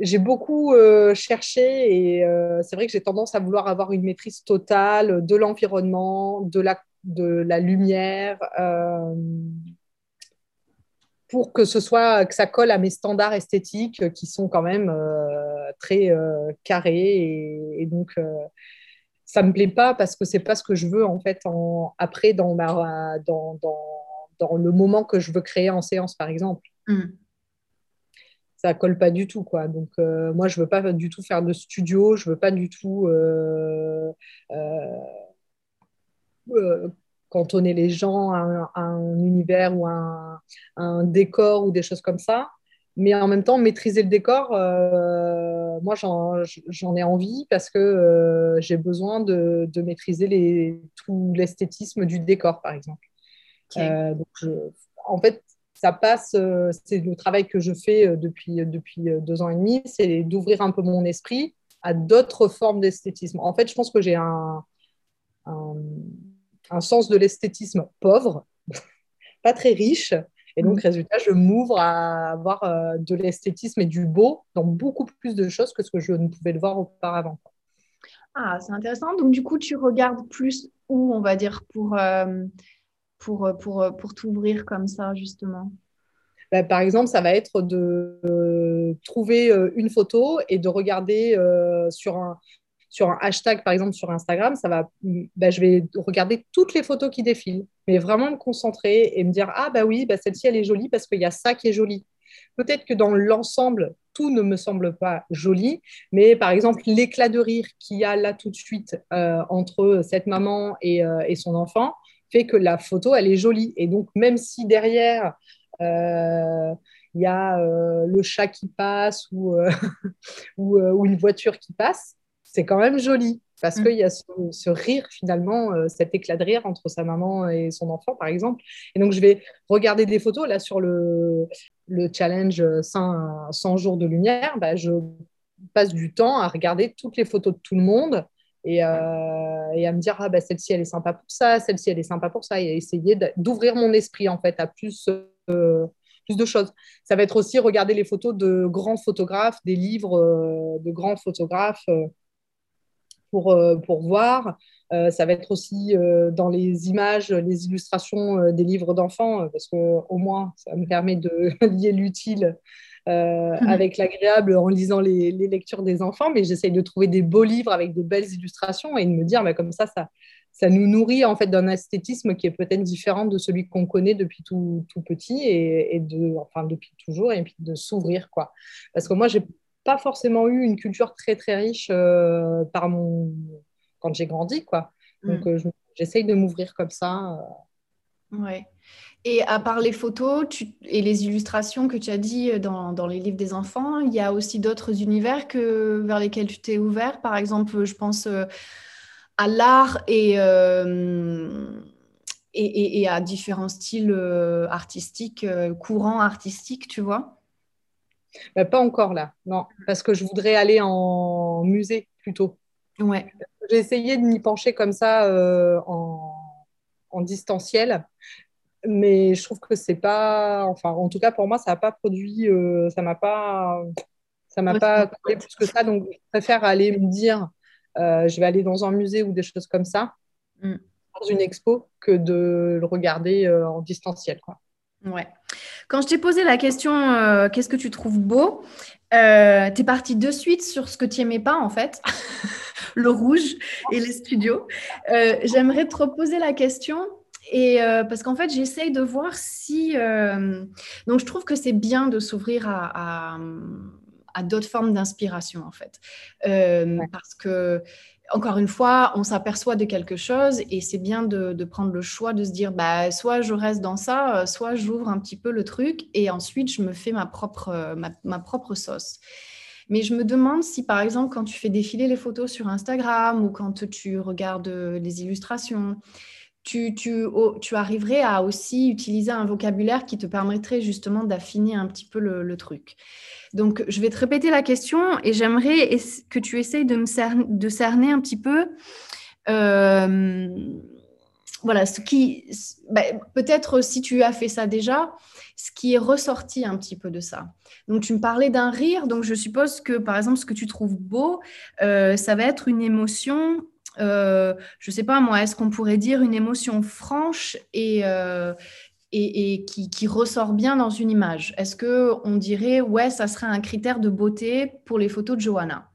j'ai beaucoup euh, cherché et euh, c'est vrai que j'ai tendance à vouloir avoir une maîtrise totale de l'environnement, de la, de la lumière, euh, pour que ce soit que ça colle à mes standards esthétiques qui sont quand même très carrés et, donc ça me plaît pas parce que c'est pas ce que je veux en fait après dans, ma, dans, dans, le moment que je veux créer en séance par exemple. Mm. Ça colle pas du tout quoi. Donc euh, moi je veux pas du tout faire de studio je veux pas du tout euh, euh, cantonner les gens à un, univers ou à un, décor ou des choses comme ça. Mais en même temps maîtriser le décor moi j'en ai envie parce que j'ai besoin de, maîtriser les, tout l'esthétisme du décor par exemple donc en fait ça passe, euh, c'est le travail que je fais euh, depuis, euh, depuis deux ans et demi, c'est d'ouvrir un peu mon esprit à d'autres formes d'esthétisme. En fait, je pense que j'ai un, un, sens de l'esthétisme pauvre, pas très riche. Et donc, mm. résultat, je m'ouvre à avoir de l'esthétisme et du beau dans beaucoup plus de choses que ce que je ne pouvais le voir auparavant. Ah, c'est intéressant. Donc, du coup, tu regardes plus où, on va dire, pour, pour, pour, pour t'ouvrir comme ça, justement? Bah, Par exemple, ça va être de euh, trouver euh, une photo et de regarder euh, sur, un, sur un hashtag, par exemple, sur Instagram, ça va, bah, je vais regarder toutes les photos qui défilent, mais vraiment me concentrer et me dire, ah bah oui, bah, celle-ci, elle est jolie parce qu'il y a ça qui est joli. Peut-être que dans l'ensemble, tout ne me semble pas joli, mais par exemple, l'éclat de rire qu'il y a là tout de suite entre cette maman et son enfant, fait que la photo, elle est jolie. Et donc, même si derrière, euh, il y a euh, le chat qui passe ou, euh, ou, une voiture qui passe, c'est quand même joli parce mm. qu'il y a ce, rire finalement, cet éclat de rire entre sa maman et son enfant par exemple. Et donc je vais regarder des photos là sur le, le challenge 100, 100 jours de lumière, bah, je passe du temps à regarder toutes les photos de tout le monde euh, et, à me dire ah bah celle-ci elle est sympa pour ça, celle-ci elle est sympa pour ça, et essayer d'ouvrir mon esprit en fait à plus euh, plus de choses. Ça va être aussi regarder les photos de grands photographes, des livres euh, de grands photographes pour, pour voir. ça va être aussi dans les images, les illustrations des livres d'enfants, parce que au moins ça me permet de lier l'utile euh, avec l'agréable en lisant les, lectures des enfants, mais j'essaye de trouver des beaux livres avec des belles illustrations et de me dire, bah, comme ça, ça, ça nous nourrit en fait d'un esthétisme qui est peut-être différent de celui qu'on connaît depuis tout, tout petit et, de, enfin depuis toujours, et puis de s'ouvrir quoi. Parce que moi, j'ai pas forcément eu une culture très très riche euh, par mon quand j'ai grandi quoi. Donc mm. euh, j'essaye de m'ouvrir comme ça. Ouais. Et à part les photos et les illustrations que tu as dit euh, dans, les livres des enfants, il y a aussi d'autres univers que, vers lesquels tu t'es ouvert? Par exemple, je pense euh, à l'art et, euh, et, à différents styles artistiques, courants artistiques, tu vois? Bah, Pas encore là, non, parce que je voudrais aller en musée plutôt. Ouais. J'ai essayé de m'y pencher comme ça en, en distanciel mais je trouve que c'est pas, enfin, en tout cas pour moi, ça n'a pas produit, euh, ça m'a pas, ça m'a pas plus que ça. Donc, je préfère aller me dire, euh, je vais aller dans un musée ou des choses comme ça, mm. dans une expo, que de le regarder euh, en distanciel, quoi. Ouais. Quand je t'ai posé la question, qu'est-ce que tu trouves beau Tu es partie de suite sur ce que tu n'aimais pas, en fait, le rouge et les studios. J'aimerais te reposer la question et euh, parce qu'en fait, j'essaye de voir si. Euh, donc, je trouve que c'est bien de s'ouvrir à, d'autres formes d'inspiration, en fait. Euh, parce que, encore une fois, on s'aperçoit de quelque chose et c'est bien de, prendre le choix de se dire, bah, soit je reste dans ça, euh, soit j'ouvre un petit peu le truc et ensuite je me fais ma propre, ma propre sauce. Mais je me demande si, par exemple, quand tu fais défiler les photos sur Instagram ou quand tu regardes les illustrations, tu, arriverais à aussi utiliser un vocabulaire qui te permettrait justement d'affiner un petit peu le, truc. Donc, je vais te répéter la question et j'aimerais que tu essayes de, me cerner un petit peu. Euh, voilà, ce qui, bah, peut-être si tu as fait ça déjà, ce qui est ressorti un petit peu de ça. Donc, tu me parlais d'un rire, donc je suppose que, par exemple, ce que tu trouves beau, euh, ça va être une émotion euh, je ne sais pas moi, est-ce qu'on pourrait dire une émotion franche et, euh, et, qui, ressort bien dans une image? Est-ce qu'on dirait, ouais, ça serait un critère de beauté pour les photos de Johanna?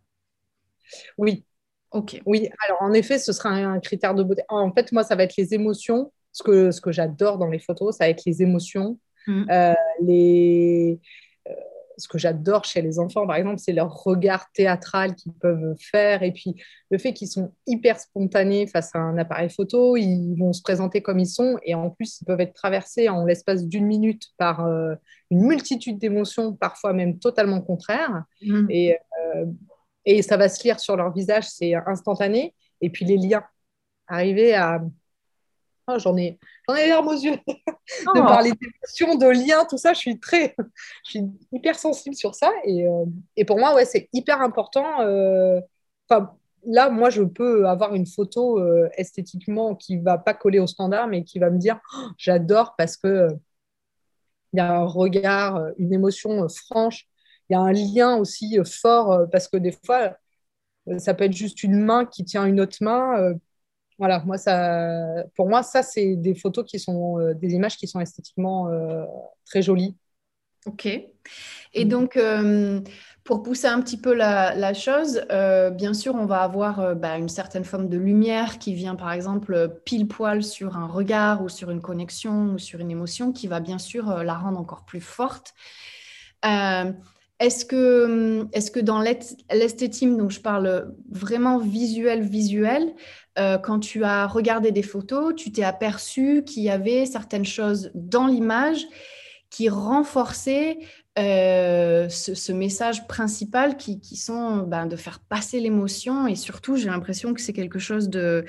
Oui. Ok. Oui, alors en effet, ce sera un, critère de beauté. En fait, moi, ça va être les émotions. Ce que, ce que j'adore dans les photos, ça va être les émotions, mmh. euh, les ce que j'adore chez les enfants, par exemple, c'est leur regard théâtral qu'ils peuvent faire et puis le fait qu'ils sont hyper spontanés face à un appareil photo, ils vont se présenter comme ils sont et en plus, ils peuvent être traversés en l'espace d'une minute par euh, une multitude d'émotions, parfois même totalement contraires. Mmh. Et, euh, et ça va se lire sur leur visage, c'est instantané. Et puis les liens, arriver à ah, j'en ai, j'en ai larmes aux yeux de oh. parler d'émotions, de liens, tout ça. Je suis très, je suis hyper sensible sur ça. Et, euh, et pour moi, ouais, c'est hyper important. Euh, là, moi, je peux avoir une photo euh, esthétiquement qui va pas coller au standard, mais qui va me dire, oh, j'adore parce que il y a un regard, une émotion franche. Il y a un lien aussi fort parce que des fois, ça peut être juste une main qui tient une autre main voilà, moi, ça, pour moi, ça, c'est des photos qui sont, euh, des images qui sont esthétiquement euh, très jolies. Ok. Et mm. donc, euh, pour pousser un petit peu la, chose, bien sûr, on va avoir bah, une certaine forme de lumière qui vient, par exemple, pile poil sur un regard ou sur une connexion ou sur une émotion qui va bien sûr la rendre encore plus forte. Est-ce que, est que dans l'esthétisme, donc je parle vraiment visuel, visuel, euh, quand tu as regardé des photos, tu t'es aperçu qu'il y avait certaines choses dans l'image qui renforçaient euh, ce, message principal qui, sont ben, de faire passer l'émotion et surtout j'ai l'impression que c'est quelque chose de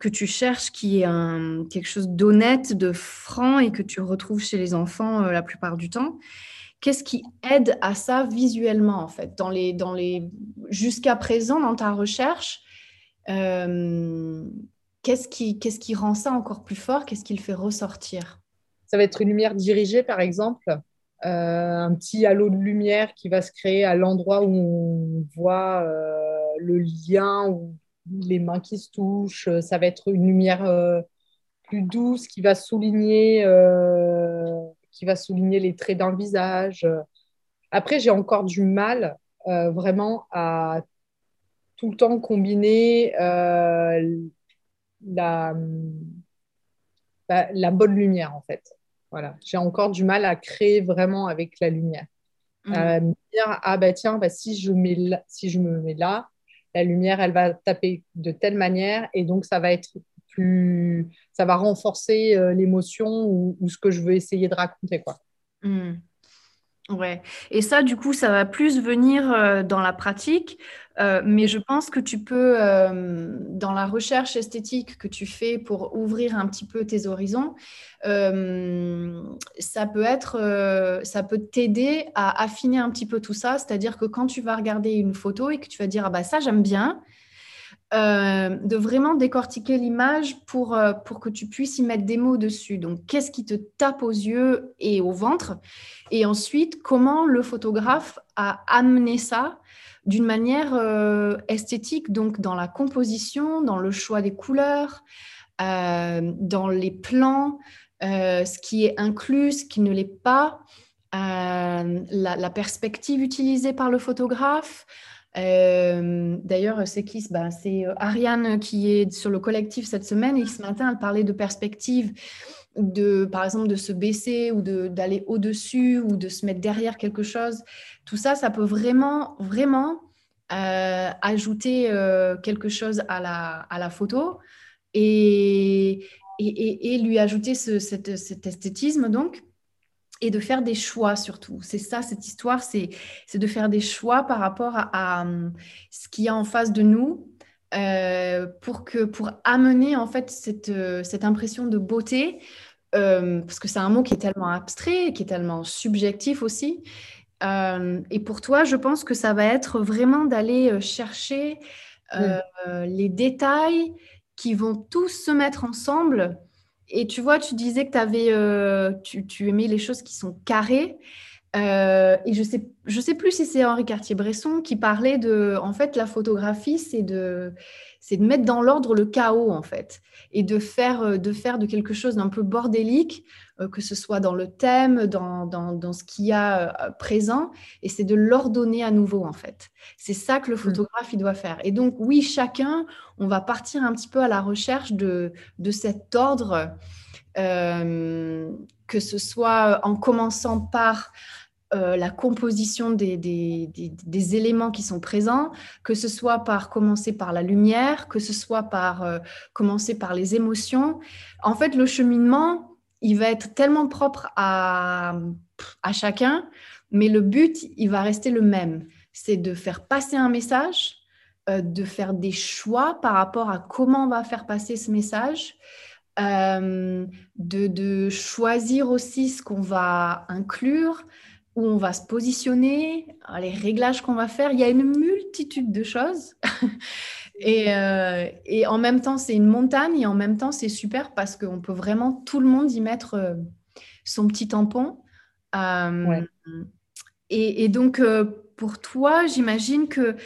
que tu cherches qui est quelque chose d'honnête, de franc et que tu retrouves chez les enfants euh, la plupart du temps. Qu'est-ce qui aide à ça visuellement en fait dans les, dans les jusqu'à présent dans ta recherche euh, qu'est-ce qui, qu'est-ce qui rend ça encore plus fort? Qu'est-ce qui le fait ressortir? Ça va être une lumière dirigée, par exemple. Euh, un petit halo de lumière qui va se créer à l'endroit où on voit le lien ou les mains qui se touchent. Ça va être une lumière plus douce qui va souligner, qui va souligner les traits d'un visage. Après, j'ai encore du mal vraiment à tout le temps combiner euh, la, bah, la, bonne lumière, en fait. Voilà. J'ai encore du mal à créer vraiment avec la lumière. Mmh. Euh, me dire, ah bah tiens, bah, si, je mets si je me mets là, la lumière, elle va taper de telle manière et donc ça va être plus, ça va renforcer euh, l'émotion ou, ce que je veux essayer de raconter, quoi. Mmh. Ouais. Et ça, du coup, ça va plus venir dans la pratique euh, mais je pense que tu peux, euh, dans la recherche esthétique que tu fais pour ouvrir un petit peu tes horizons, euh, ça peut être, ça peut t'aider à affiner un petit peu tout ça. C'est-à-dire que quand tu vas regarder une photo et que tu vas dire ah bah ça j'aime bien, de vraiment décortiquer l'image pour, pour que tu puisses y mettre des mots dessus. Donc, qu'est-ce qui te tape aux yeux et au ventre? Et ensuite, comment le photographe a amené ça d'une manière euh, esthétique, donc dans la composition, dans le choix des couleurs, euh, dans les plans, euh, ce qui est inclus, ce qui ne l'est pas, la, perspective utilisée par le photographe. D'ailleurs, c'est qui bah, C'est Ariane qui est sur le collectif cette semaine et ce matin, elle parlait de perspective de, par exemple, de se baisser ou d'aller au-dessus ou de se mettre derrière quelque chose. Tout ça, ça peut vraiment, vraiment euh, ajouter euh, quelque chose à la, photo et, lui ajouter ce, cet, cet esthétisme, donc et de faire des choix surtout. C'est ça, cette histoire, c'est de faire des choix par rapport à, à ce qu'il y a en face de nous euh, pour, que, pour amener en fait cette, euh, cette impression de beauté, euh, parce que c'est un mot qui est tellement abstrait, qui est tellement subjectif aussi. et pour toi, je pense que ça va être vraiment d'aller chercher les détails qui vont tous se mettre ensemble. Et tu vois, tu disais que avais, tu, tu aimais les choses qui sont carrées. Euh, et je sais, je sais plus si c'est Henri Cartier-Bresson qui parlait de, en fait, la photographie, c'est de, c'est de mettre dans l'ordre le chaos, en fait, et de faire, euh, de faire de quelque chose d'un peu bordélique, euh, que ce soit dans le thème, dans, dans, dans ce qu'il y a présent, et c'est de l'ordonner à nouveau, en fait. C'est ça que le mmh. photographe, il doit faire. Et donc, oui, chacun, on va partir un petit peu à la recherche de, de cet ordre. que ce soit en commençant par euh, la composition des, des, éléments qui sont présents, que ce soit par commencer par la lumière, que ce soit par euh, commencer par les émotions. En fait, le cheminement, il va être tellement propre à, à chacun, mais le but, il va rester le même. C'est de faire passer un message, euh, de faire des choix par rapport à comment on va faire passer ce message. de, de, choisir aussi ce qu'on va inclure, où on va se positionner, les réglages qu'on va faire. Il y a une multitude de choses. Euh, et, en même temps, c'est une montagne et en même temps, c'est super parce qu'on peut vraiment tout le monde y mettre euh, son petit tampon. Euh, et, donc, pour toi, j'imagine que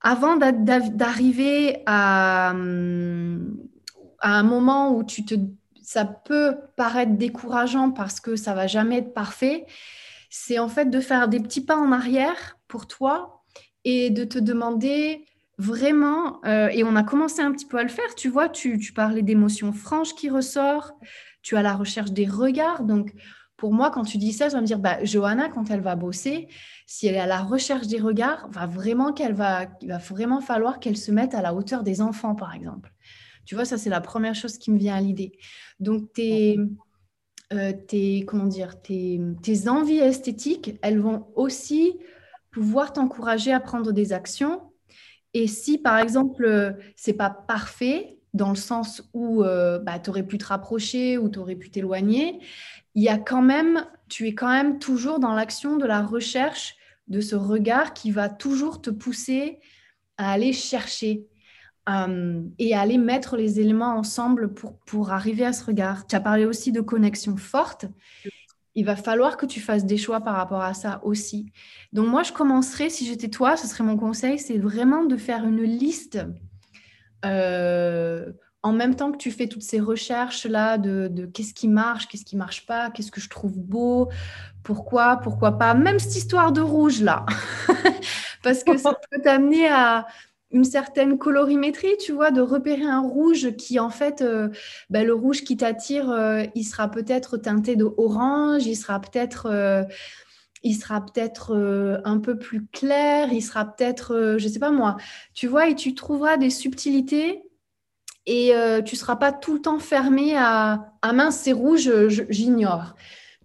avant d'arriver à, à un moment où tu te, ça peut paraître décourageant parce que ça va jamais être parfait, c'est en fait de faire des petits pas en arrière pour toi et de te demander vraiment, euh, et on a commencé un petit peu à le faire, tu vois, tu, parlais d'émotions franches qui ressort, tu as la recherche des regards, donc pour moi, quand tu dis ça, je vais me dire, bah, Johanna, quand elle va bosser, si elle est à la recherche des regards, va vraiment qu'elle va, il va vraiment falloir qu'elle se mette à la hauteur des enfants, par exemple. Tu vois, ça, c'est la première chose qui me vient à l'idée. Donc, tes, euh, tes, comment dire, tes, envies esthétiques, elles vont aussi pouvoir t'encourager à prendre des actions. Et si, par exemple, euh, c'est pas parfait, dans le sens où euh, bah, tu aurais pu te rapprocher ou tu aurais pu t'éloigner, il y a quand même, tu es quand même toujours dans l'action de la recherche de ce regard qui va toujours te pousser à aller chercher. Euh, et aller mettre les éléments ensemble pour, pour arriver à ce regard. Tu as parlé aussi de connexion forte. Il va falloir que tu fasses des choix par rapport à ça aussi. Donc moi, je commencerai, si j'étais toi, ce serait mon conseil, c'est vraiment de faire une liste euh, en même temps que tu fais toutes ces recherches-là de, de qu'est-ce qui marche, qu'est-ce qui marche pas, qu'est-ce que je trouve beau, pourquoi, pourquoi pas, même cette histoire de rouge-là. Parce que ça peut t'amener à une certaine colorimétrie, tu vois, de repérer un rouge qui, en fait, euh, bah, le rouge qui t'attire, euh, il sera peut-être teinté de orange, il sera peut-être, euh, il sera peut-être un peu plus clair, il sera peut-être, je sais pas moi, tu vois, et tu trouveras des subtilités et tu seras pas tout le temps fermé à, ah mince, c'est rouge, j'ignore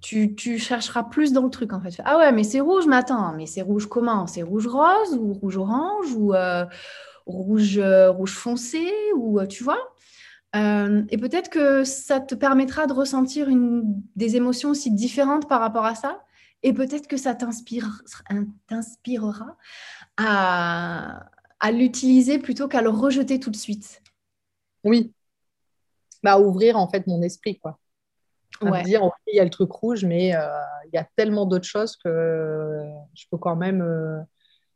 tu, chercheras plus dans le truc en fait. Ah ouais, mais c'est rouge, mais attends, mais c'est rouge comment? C'est rouge rose ou rouge orange ou euh, rouge, euh, rouge foncé ou euh, tu vois? Et peut-être que ça te permettra de ressentir des émotions aussi différentes par rapport à ça. Et peut-être que ça t'inspire, t'inspirera à, à l'utiliser plutôt qu'à le rejeter tout de suite. Oui. Bah, ouvrir en fait mon esprit, quoi dire, il y a le truc rouge, mais euh, il y a tellement d'autres choses que je peux quand même. Euh,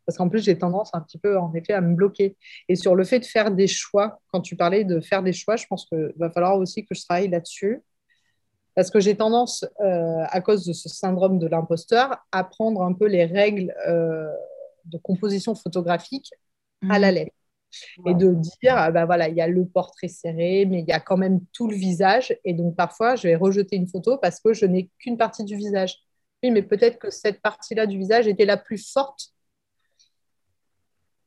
parce qu'en plus, j'ai tendance un petit peu, en effet, à me bloquer. Et sur le fait de faire des choix, quand tu parlais de faire des choix, je pense qu'il va falloir aussi que je travaille là-dessus. Parce que j'ai tendance, euh, à cause de ce syndrome de l'imposteur, à prendre un peu les règles de composition photographique à la mmh. Et de dire, ah bah voilà, il y a le portrait serré, mais il y a quand même tout le visage. Et donc, parfois, je vais rejeter une photo parce que je n'ai qu'une partie du visage. Oui, mais peut-être que cette partie-là du visage était la plus forte.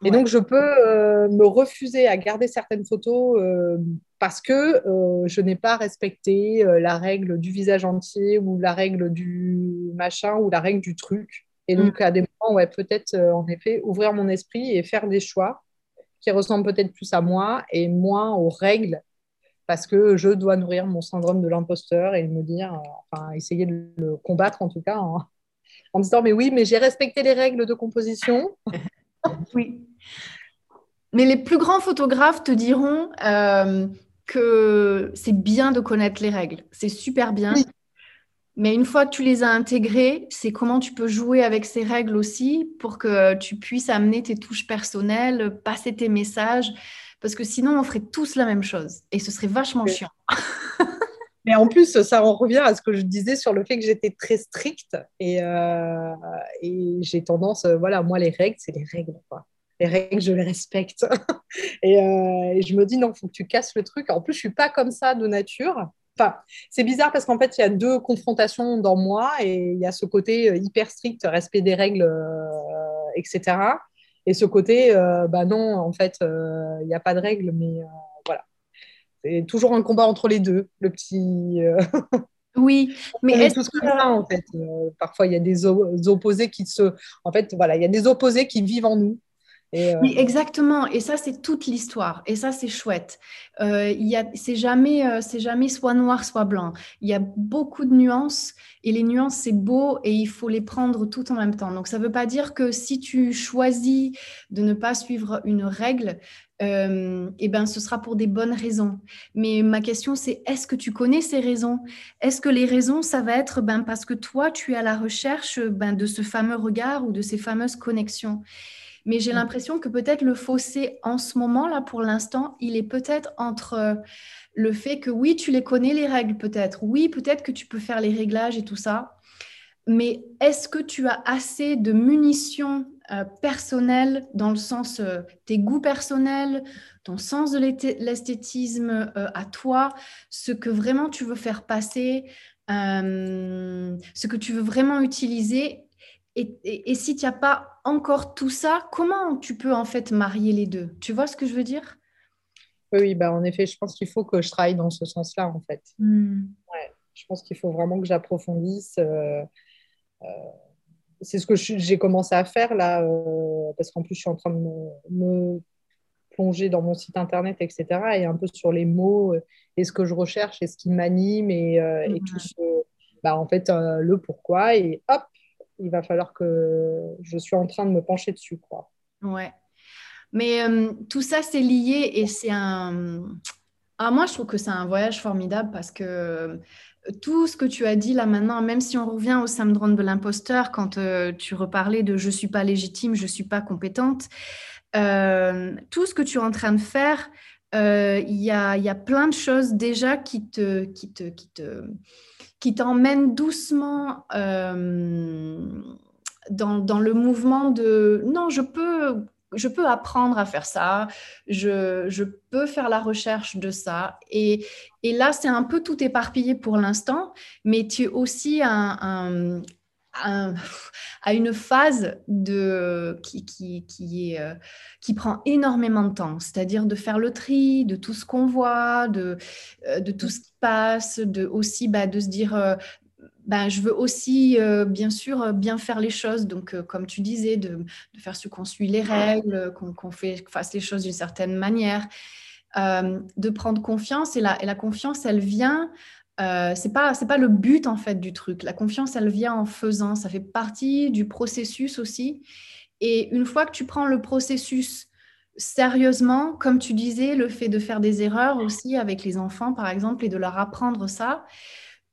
Et donc, je peux euh, me refuser à garder certaines photos euh, parce que euh, je n'ai pas respecté la règle du visage entier ou la règle du machin ou la règle du truc. Et donc, mm. à des moments, ouais, peut-être, en effet, ouvrir mon esprit et faire des choix qui ressemble peut-être plus à moi et moins aux règles parce que je dois nourrir mon syndrome de l'imposteur et me dire, euh, enfin, essayer de le combattre en tout cas, en, me disant, mais oui, mais j'ai respecté les règles de composition. oui. Mais les plus grands photographes te diront euh, que c'est bien de connaître les règles. C'est super bien. Mais une fois que tu les as intégrées, c'est comment tu peux jouer avec ces règles aussi pour que tu puisses amener tes touches personnelles, passer tes messages. Parce que sinon, on ferait tous la même chose et ce serait vachement chiant. Mais en plus, ça en revient à ce que je disais sur le fait que j'étais très stricte et, euh, et j'ai tendance, euh, voilà, moi, les règles, c'est les règles. Quoi. Les règles, je les respecte. et, euh, et, je me dis, non, il faut que tu casses le truc. En plus, je ne suis pas comme ça de nature. Enfin, c'est bizarre parce qu'en fait, il y a deux confrontations dans moi et il y a ce côté euh, hyper strict, respect des règles, euh, etc. Et ce côté, euh, bah non, en fait, il n'y a pas de règles, mais voilà. C'est toujours un combat entre les deux, le petit. Oui, mais est tous comme ça en fait. parfois, il y a des opposés qui se, en fait, voilà, il y a des opposés qui vivent en nous euh, oui, exactement. Et ça, c'est toute l'histoire. Et ça, c'est chouette. Euh, c'est jamais, euh, c'est jamais soit noir, soit blanc. Il y a beaucoup de nuances. Et les nuances, c'est beau et il faut les prendre tout en même temps. Donc, ça ne veut pas dire que si tu choisis de ne pas suivre une règle, euh, eh ben, ce sera pour des bonnes raisons. Mais ma question, c'est est-ce que tu connais ces raisons? Est-ce que les raisons, ça va être ben, parce que toi, tu es à la recherche ben, de ce fameux regard ou de ces fameuses connexions? Mais j'ai l'impression que peut-être le fossé en ce moment, là, pour l'instant, il est peut-être entre euh, le fait que oui, tu les connais, les règles peut-être. Oui, peut-être que tu peux faire les réglages et tout ça. Mais est-ce que tu as assez de munitions euh, personnelles dans le sens euh, tes goûts personnels, ton sens de l'esthétisme à toi, ce que vraiment tu veux faire passer, ce que tu veux vraiment utiliser et, si tu n'as pas encore tout ça, comment tu peux en fait marier les deux? Tu vois ce que je veux dire? Oui, bah en effet, je pense qu'il faut que je travaille dans ce sens-là en fait. Hmm. Ouais, je pense qu'il faut vraiment que j'approfondisse. Euh, euh, c'est ce que j'ai commencé à faire là, euh, parce qu'en plus, je suis en train de me, plonger dans mon site internet, etc. Et un peu sur les mots et ce que je recherche et ce qui m'anime et, et, tout ce. Bah, en fait, le pourquoi. Et hop, il va falloir que je suis en train de me pencher dessus. Quoi. Ouais. Mais euh, tout ça, c'est lié et c'est un. Ah, moi, je trouve que c'est un voyage formidable parce que euh, tout ce que tu as dit là maintenant, même si on revient au syndrome de l'imposteur, quand euh, tu reparlais de je suis pas légitime, je suis pas compétente, tout ce que tu es en train de faire, il y, a, y, a, plein de choses déjà qui te, qui te, qui te qui t'emmène doucement euh, dans, le mouvement de non, je peux, je peux apprendre à faire ça, je, peux faire la recherche de ça. Et, là, c'est un peu tout éparpillé pour l'instant, mais tu es aussi un, à une phase de, qui, qui, qui, est, euh, qui prend énormément de temps, c'est-à-dire de faire le tri de tout ce qu'on voit, de, euh, de tout ce qui passe, de aussi bah, de se dire, ben, je veux aussi, bien sûr, bien faire les choses. Donc, comme tu disais, de, de faire ce qu'on suit les règles, qu'on fait, fasse les choses d'une certaine manière, de prendre confiance. Et la, et la confiance, elle vient euh, c'est pas c'est pas le but en fait du truc. La confiance, elle vient en faisant. Ça fait partie du processus aussi. Et une fois que tu prends le processus sérieusement, comme tu disais, le fait de faire des erreurs aussi avec les enfants, par exemple, et de leur apprendre ça.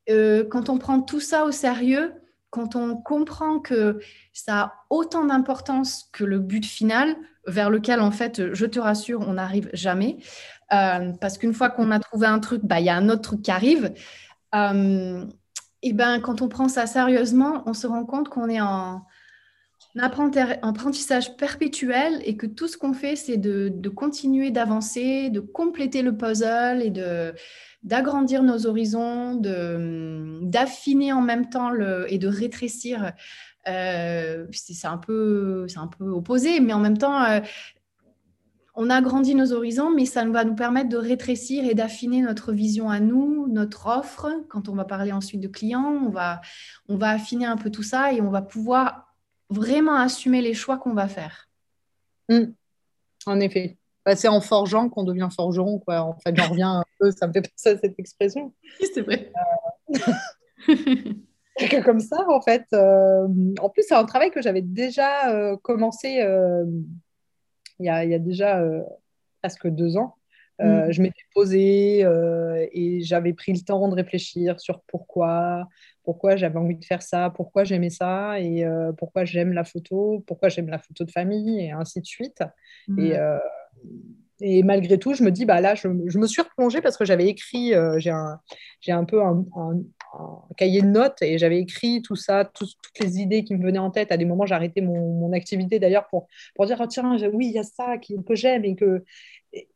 Euh, quand on prend tout ça au sérieux, quand on comprend que ça a autant d'importance que le but final, vers lequel, en fait, je te rassure, on n'arrive jamais, euh, parce qu'une fois qu'on a trouvé un truc, bah, il y a un autre truc qui arrive. Euh, et ben, quand on prend ça sérieusement, on se rend compte qu'on est en, un apprentissage perpétuel et que tout ce qu'on fait, c'est de, continuer d'avancer, de compléter le puzzle et de d'agrandir nos horizons, d'affiner en même temps le, et de rétrécir. Euh, c'est un, peu, un peu opposé, mais en même temps, euh, on agrandit nos horizons, mais ça va nous permettre de rétrécir et d'affiner notre vision à nous, notre offre. Quand on va parler ensuite de clients, on va, on va affiner un peu tout ça et on va pouvoir vraiment assumer les choix qu'on va faire. Mmh. En effet. Bah, c'est en forgeant qu'on devient forgeron. Quoi. En fait, j'en reviens un peu, ça me fait penser à cette expression. c'est vrai. Euh... comme ça, en fait. Euh... En plus, c'est un travail que j'avais déjà euh, commencé euh, il y, a, il, y a, déjà presque deux ans. Mm. Je m'étais posée et j'avais pris le temps de réfléchir sur pourquoi, pourquoi j'avais envie de faire ça, pourquoi j'aimais ça et pourquoi j'aime la photo, pourquoi j'aime la photo de famille et ainsi de suite. Mm. Et et malgré tout, je me dis, bah là, je, me suis replongée parce que j'avais écrit, euh, j'ai un, un, peu un, cahier de notes et j'avais écrit tout ça, toutes les idées qui me venaient en tête. À des moments, arrêté mon, activité d'ailleurs pour, pour dire, oh, tiens, oui, il y a ça que j'aime et que.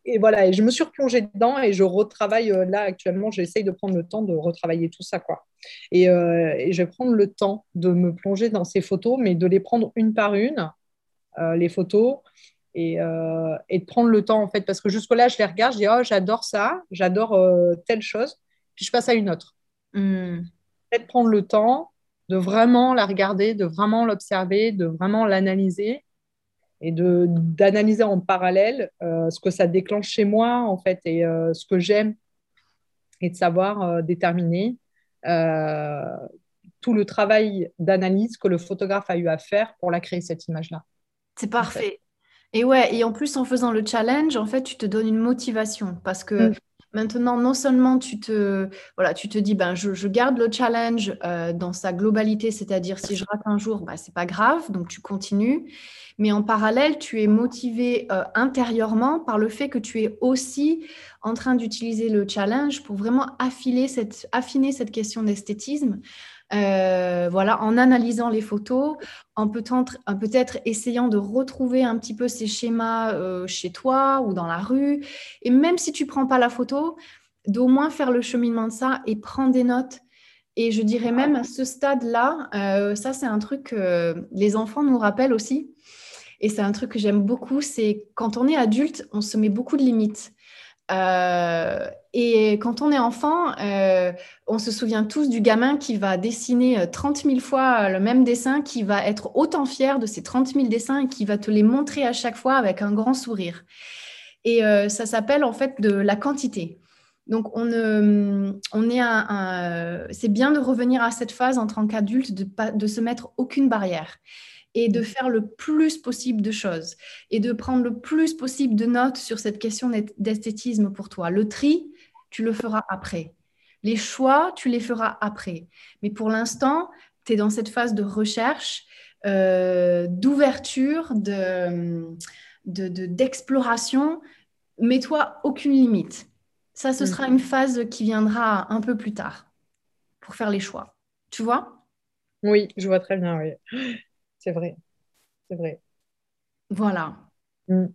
Et, voilà, et je me suis replongée dedans et je retravaille euh, là actuellement. J'essaye de prendre le temps de retravailler tout ça, quoi. Et, euh, et, je vais prendre le temps de me plonger dans ces photos, mais de les prendre une par une, les photos, euh, et, de prendre le temps en fait parce que jusque-là je les regarde, je dis oh j'adore ça, j'adore euh, telle chose, puis je passe à une autre. Hmm. Peut-être prendre le temps de vraiment la regarder, de vraiment l'observer, de vraiment l'analyser et de d'analyser en parallèle euh, ce que ça déclenche chez moi en fait et ce que j'aime et de savoir déterminer tout le travail d'analyse que le photographe a eu à faire pour la créer cette image là. C'est parfait. Et ouais, et en plus, en faisant le challenge, en fait, tu te donnes une motivation parce que mm. Maintenant, non seulement tu te, voilà, tu te dis, ben, je, garde le challenge euh, dans sa globalité, c'est-à-dire si je rate un jour, ben, c'est pas grave, donc tu continues. Mais en parallèle, tu es motivé euh, intérieurement par le fait que tu es aussi en train d'utiliser le challenge pour vraiment cette, affiner cette question d'esthétisme. Euh, voilà, en analysant les photos, en peut-être essayant de retrouver un petit peu ces schémas euh, chez toi ou dans la rue. Et même si tu prends pas la photo, d'au moins faire le cheminement de ça et prendre des notes. Et je dirais même à ce stade-là, euh, ça c'est un truc que les enfants nous rappellent aussi. Et c'est un truc que j'aime beaucoup, c'est quand on est adulte, on se met beaucoup de limites. Euh, et quand on est enfant, euh, on se souvient tous du gamin qui va dessiner 30 euh, 000 fois le même dessin, qui va être autant fier de ces 30 000 dessins et qui va te les montrer à chaque fois avec un grand sourire. Et ça s'appelle en fait de la quantité. Donc, on, on est un, c'est bien de revenir à cette phase en tant qu'adulte, de, de se mettre aucune barrière et de faire le plus possible de choses et de prendre le plus possible de notes sur cette question d'esthétisme pour toi. Le tri, tu le feras après. Les choix, tu les feras après. Mais pour l'instant, tu es dans cette phase de recherche, euh, d'ouverture, d'exploration. De, Mets-toi aucune limite. Ça, ce sera une phase qui viendra un peu plus tard pour faire les choix. Tu vois? Oui, je vois très bien, oui. C'est vrai. C'est vrai. Voilà. Mm.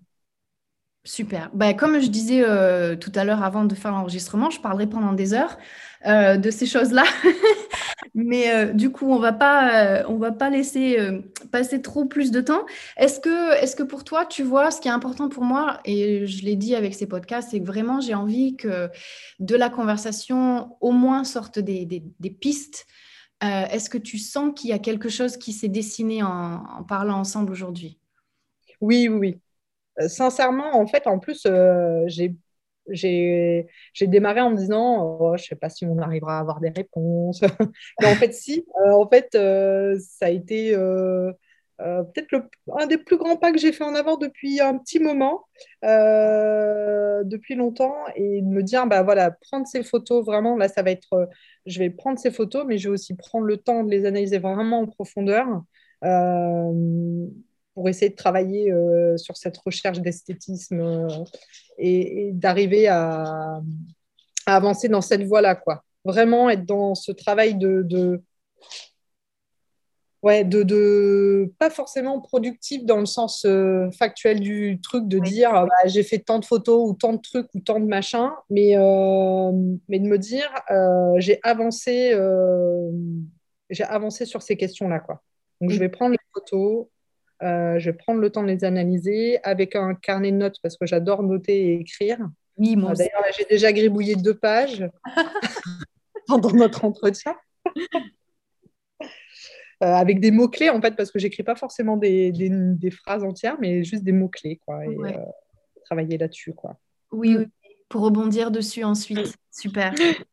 Super. Bah, comme je disais euh, tout à l'heure avant de faire l'enregistrement, je parlerai pendant des heures euh, de ces choses-là. Mais euh, du coup, on va pas, on va pas laisser passer trop plus de temps. Est-ce que, est que pour toi, tu vois, ce qui est important pour moi, et je l'ai dit avec ces podcasts, c'est que vraiment, j'ai envie que de la conversation, au moins sortent des, des pistes euh, est-ce que tu sens qu'il y a quelque chose qui s'est dessiné en, parlant ensemble aujourd'hui? Oui, oui. Euh, sincèrement, en fait, en plus, euh, j'ai démarré en me disant, oh, je sais pas si on arrivera à avoir des réponses. Mais en fait, si. en fait, ça a été peut-être un des plus grands pas que j'ai fait en avant depuis un petit moment, depuis longtemps, et de me dire, bah voilà, prendre ces photos, vraiment, là, ça va être je vais prendre ces photos, mais je vais aussi prendre le temps de les analyser vraiment en profondeur euh, pour essayer de travailler euh, sur cette recherche d'esthétisme euh, et, d'arriver à, avancer dans cette voie-là. Quoi. Vraiment être dans ce travail de, Ouais, de, de, pas forcément productif dans le sens euh, factuel du truc, de dire bah, j'ai fait tant de photos ou tant de trucs ou tant de machins, mais, euh, mais de me dire j'ai avancé, j'ai avancé sur ces questions-là. Quoi. Donc je vais prendre les photos, je vais prendre le temps de les analyser avec un carnet de notes parce que j'adore noter et écrire. Oui, moi D'ailleurs, j'ai déjà gribouillé deux pages pendant notre entretien. Euh, avec des mots-clés, en fait, parce que j'écris pas forcément des, des, phrases entières, mais juste des mots-clés, quoi. Et euh, travailler là-dessus, quoi. Oui, oui, pour rebondir dessus ensuite. Super.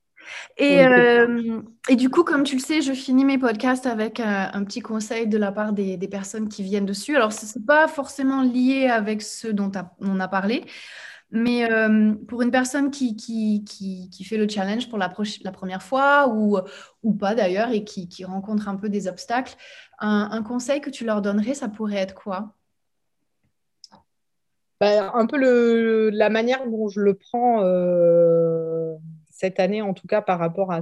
Et, euh, et, du coup, comme tu le sais, je finis mes podcasts avec un, petit conseil de la part des, des personnes qui viennent dessus. Alors, ce n'est pas forcément lié avec ce dont on a parlé, mais euh, pour une personne qui, qui, qui, fait le challenge pour la, la première fois ou, ou pas d'ailleurs et qui, rencontre un peu des obstacles, un, conseil que tu leur donnerais, ça pourrait être quoi? Ben, Un peu le, la manière dont je le prends euh, cette année, en tout cas par rapport à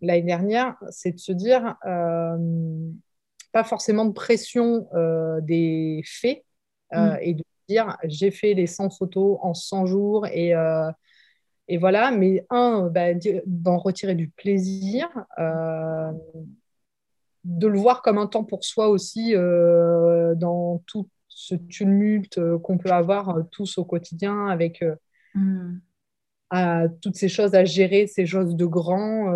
l'année dernière, c'est de se dire euh, pas forcément de pression des faits mmh. et de dire j'ai fait les 100 photos en 100 jours et, euh, et voilà. Mais un, bah, d'en retirer du plaisir, euh, de le voir comme un temps pour soi aussi euh, dans tout ce tumulte qu'on peut avoir tous au quotidien avec mm. toutes ces choses à gérer, ces choses de grands,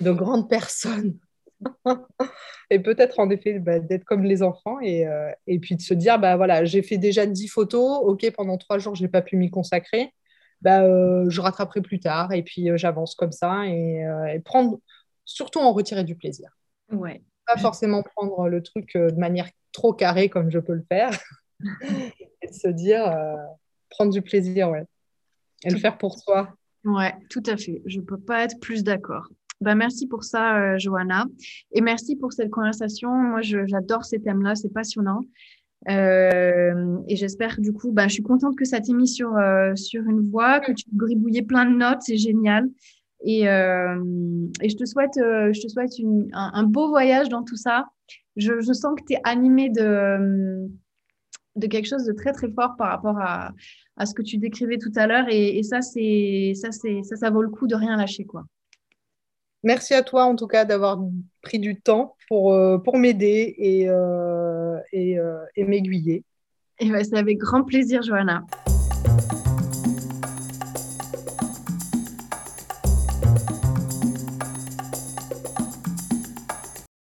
de grandes personnes. et peut-être en effet bah, d'être comme les enfants et, euh, et, puis de se dire bah voilà j'ai fait déjà 10 photos ok pendant trois jours je n'ai pas pu m'y consacrer. Bah, euh, je rattraperai plus tard et puis euh, j'avance comme ça et, prendre surtout en retirer du plaisir. Ouais. Pas forcément prendre le truc de manière trop carrée comme je peux le faire. Et de se dire prendre du plaisir ouais. Et le faire pour soi. Ouais tout à fait. Je peux pas être plus d'accord bah, merci pour ça, euh, Johanna. Et merci pour cette conversation. Moi, j'adore ces thèmes-là, c'est passionnant. Euh, et j'espère, du coup, bah, je suis contente que ça t'ait mis sur, euh, sur une voie, que tu gribouillais plein de notes, c'est génial. Et, et, je te souhaite, je te souhaite un, beau voyage dans tout ça. Je, je sens que tu es animée de, de quelque chose de très, très fort par rapport à, à ce que tu décrivais tout à l'heure. Et, et ça, ça, ça, ça vaut le coup de rien lâcher, quoi. Merci à toi en tout cas d'avoir pris du temps pour, euh, m'aider et, euh, euh, m'aiguiller. Et ben, c'est avec grand plaisir, Johanna.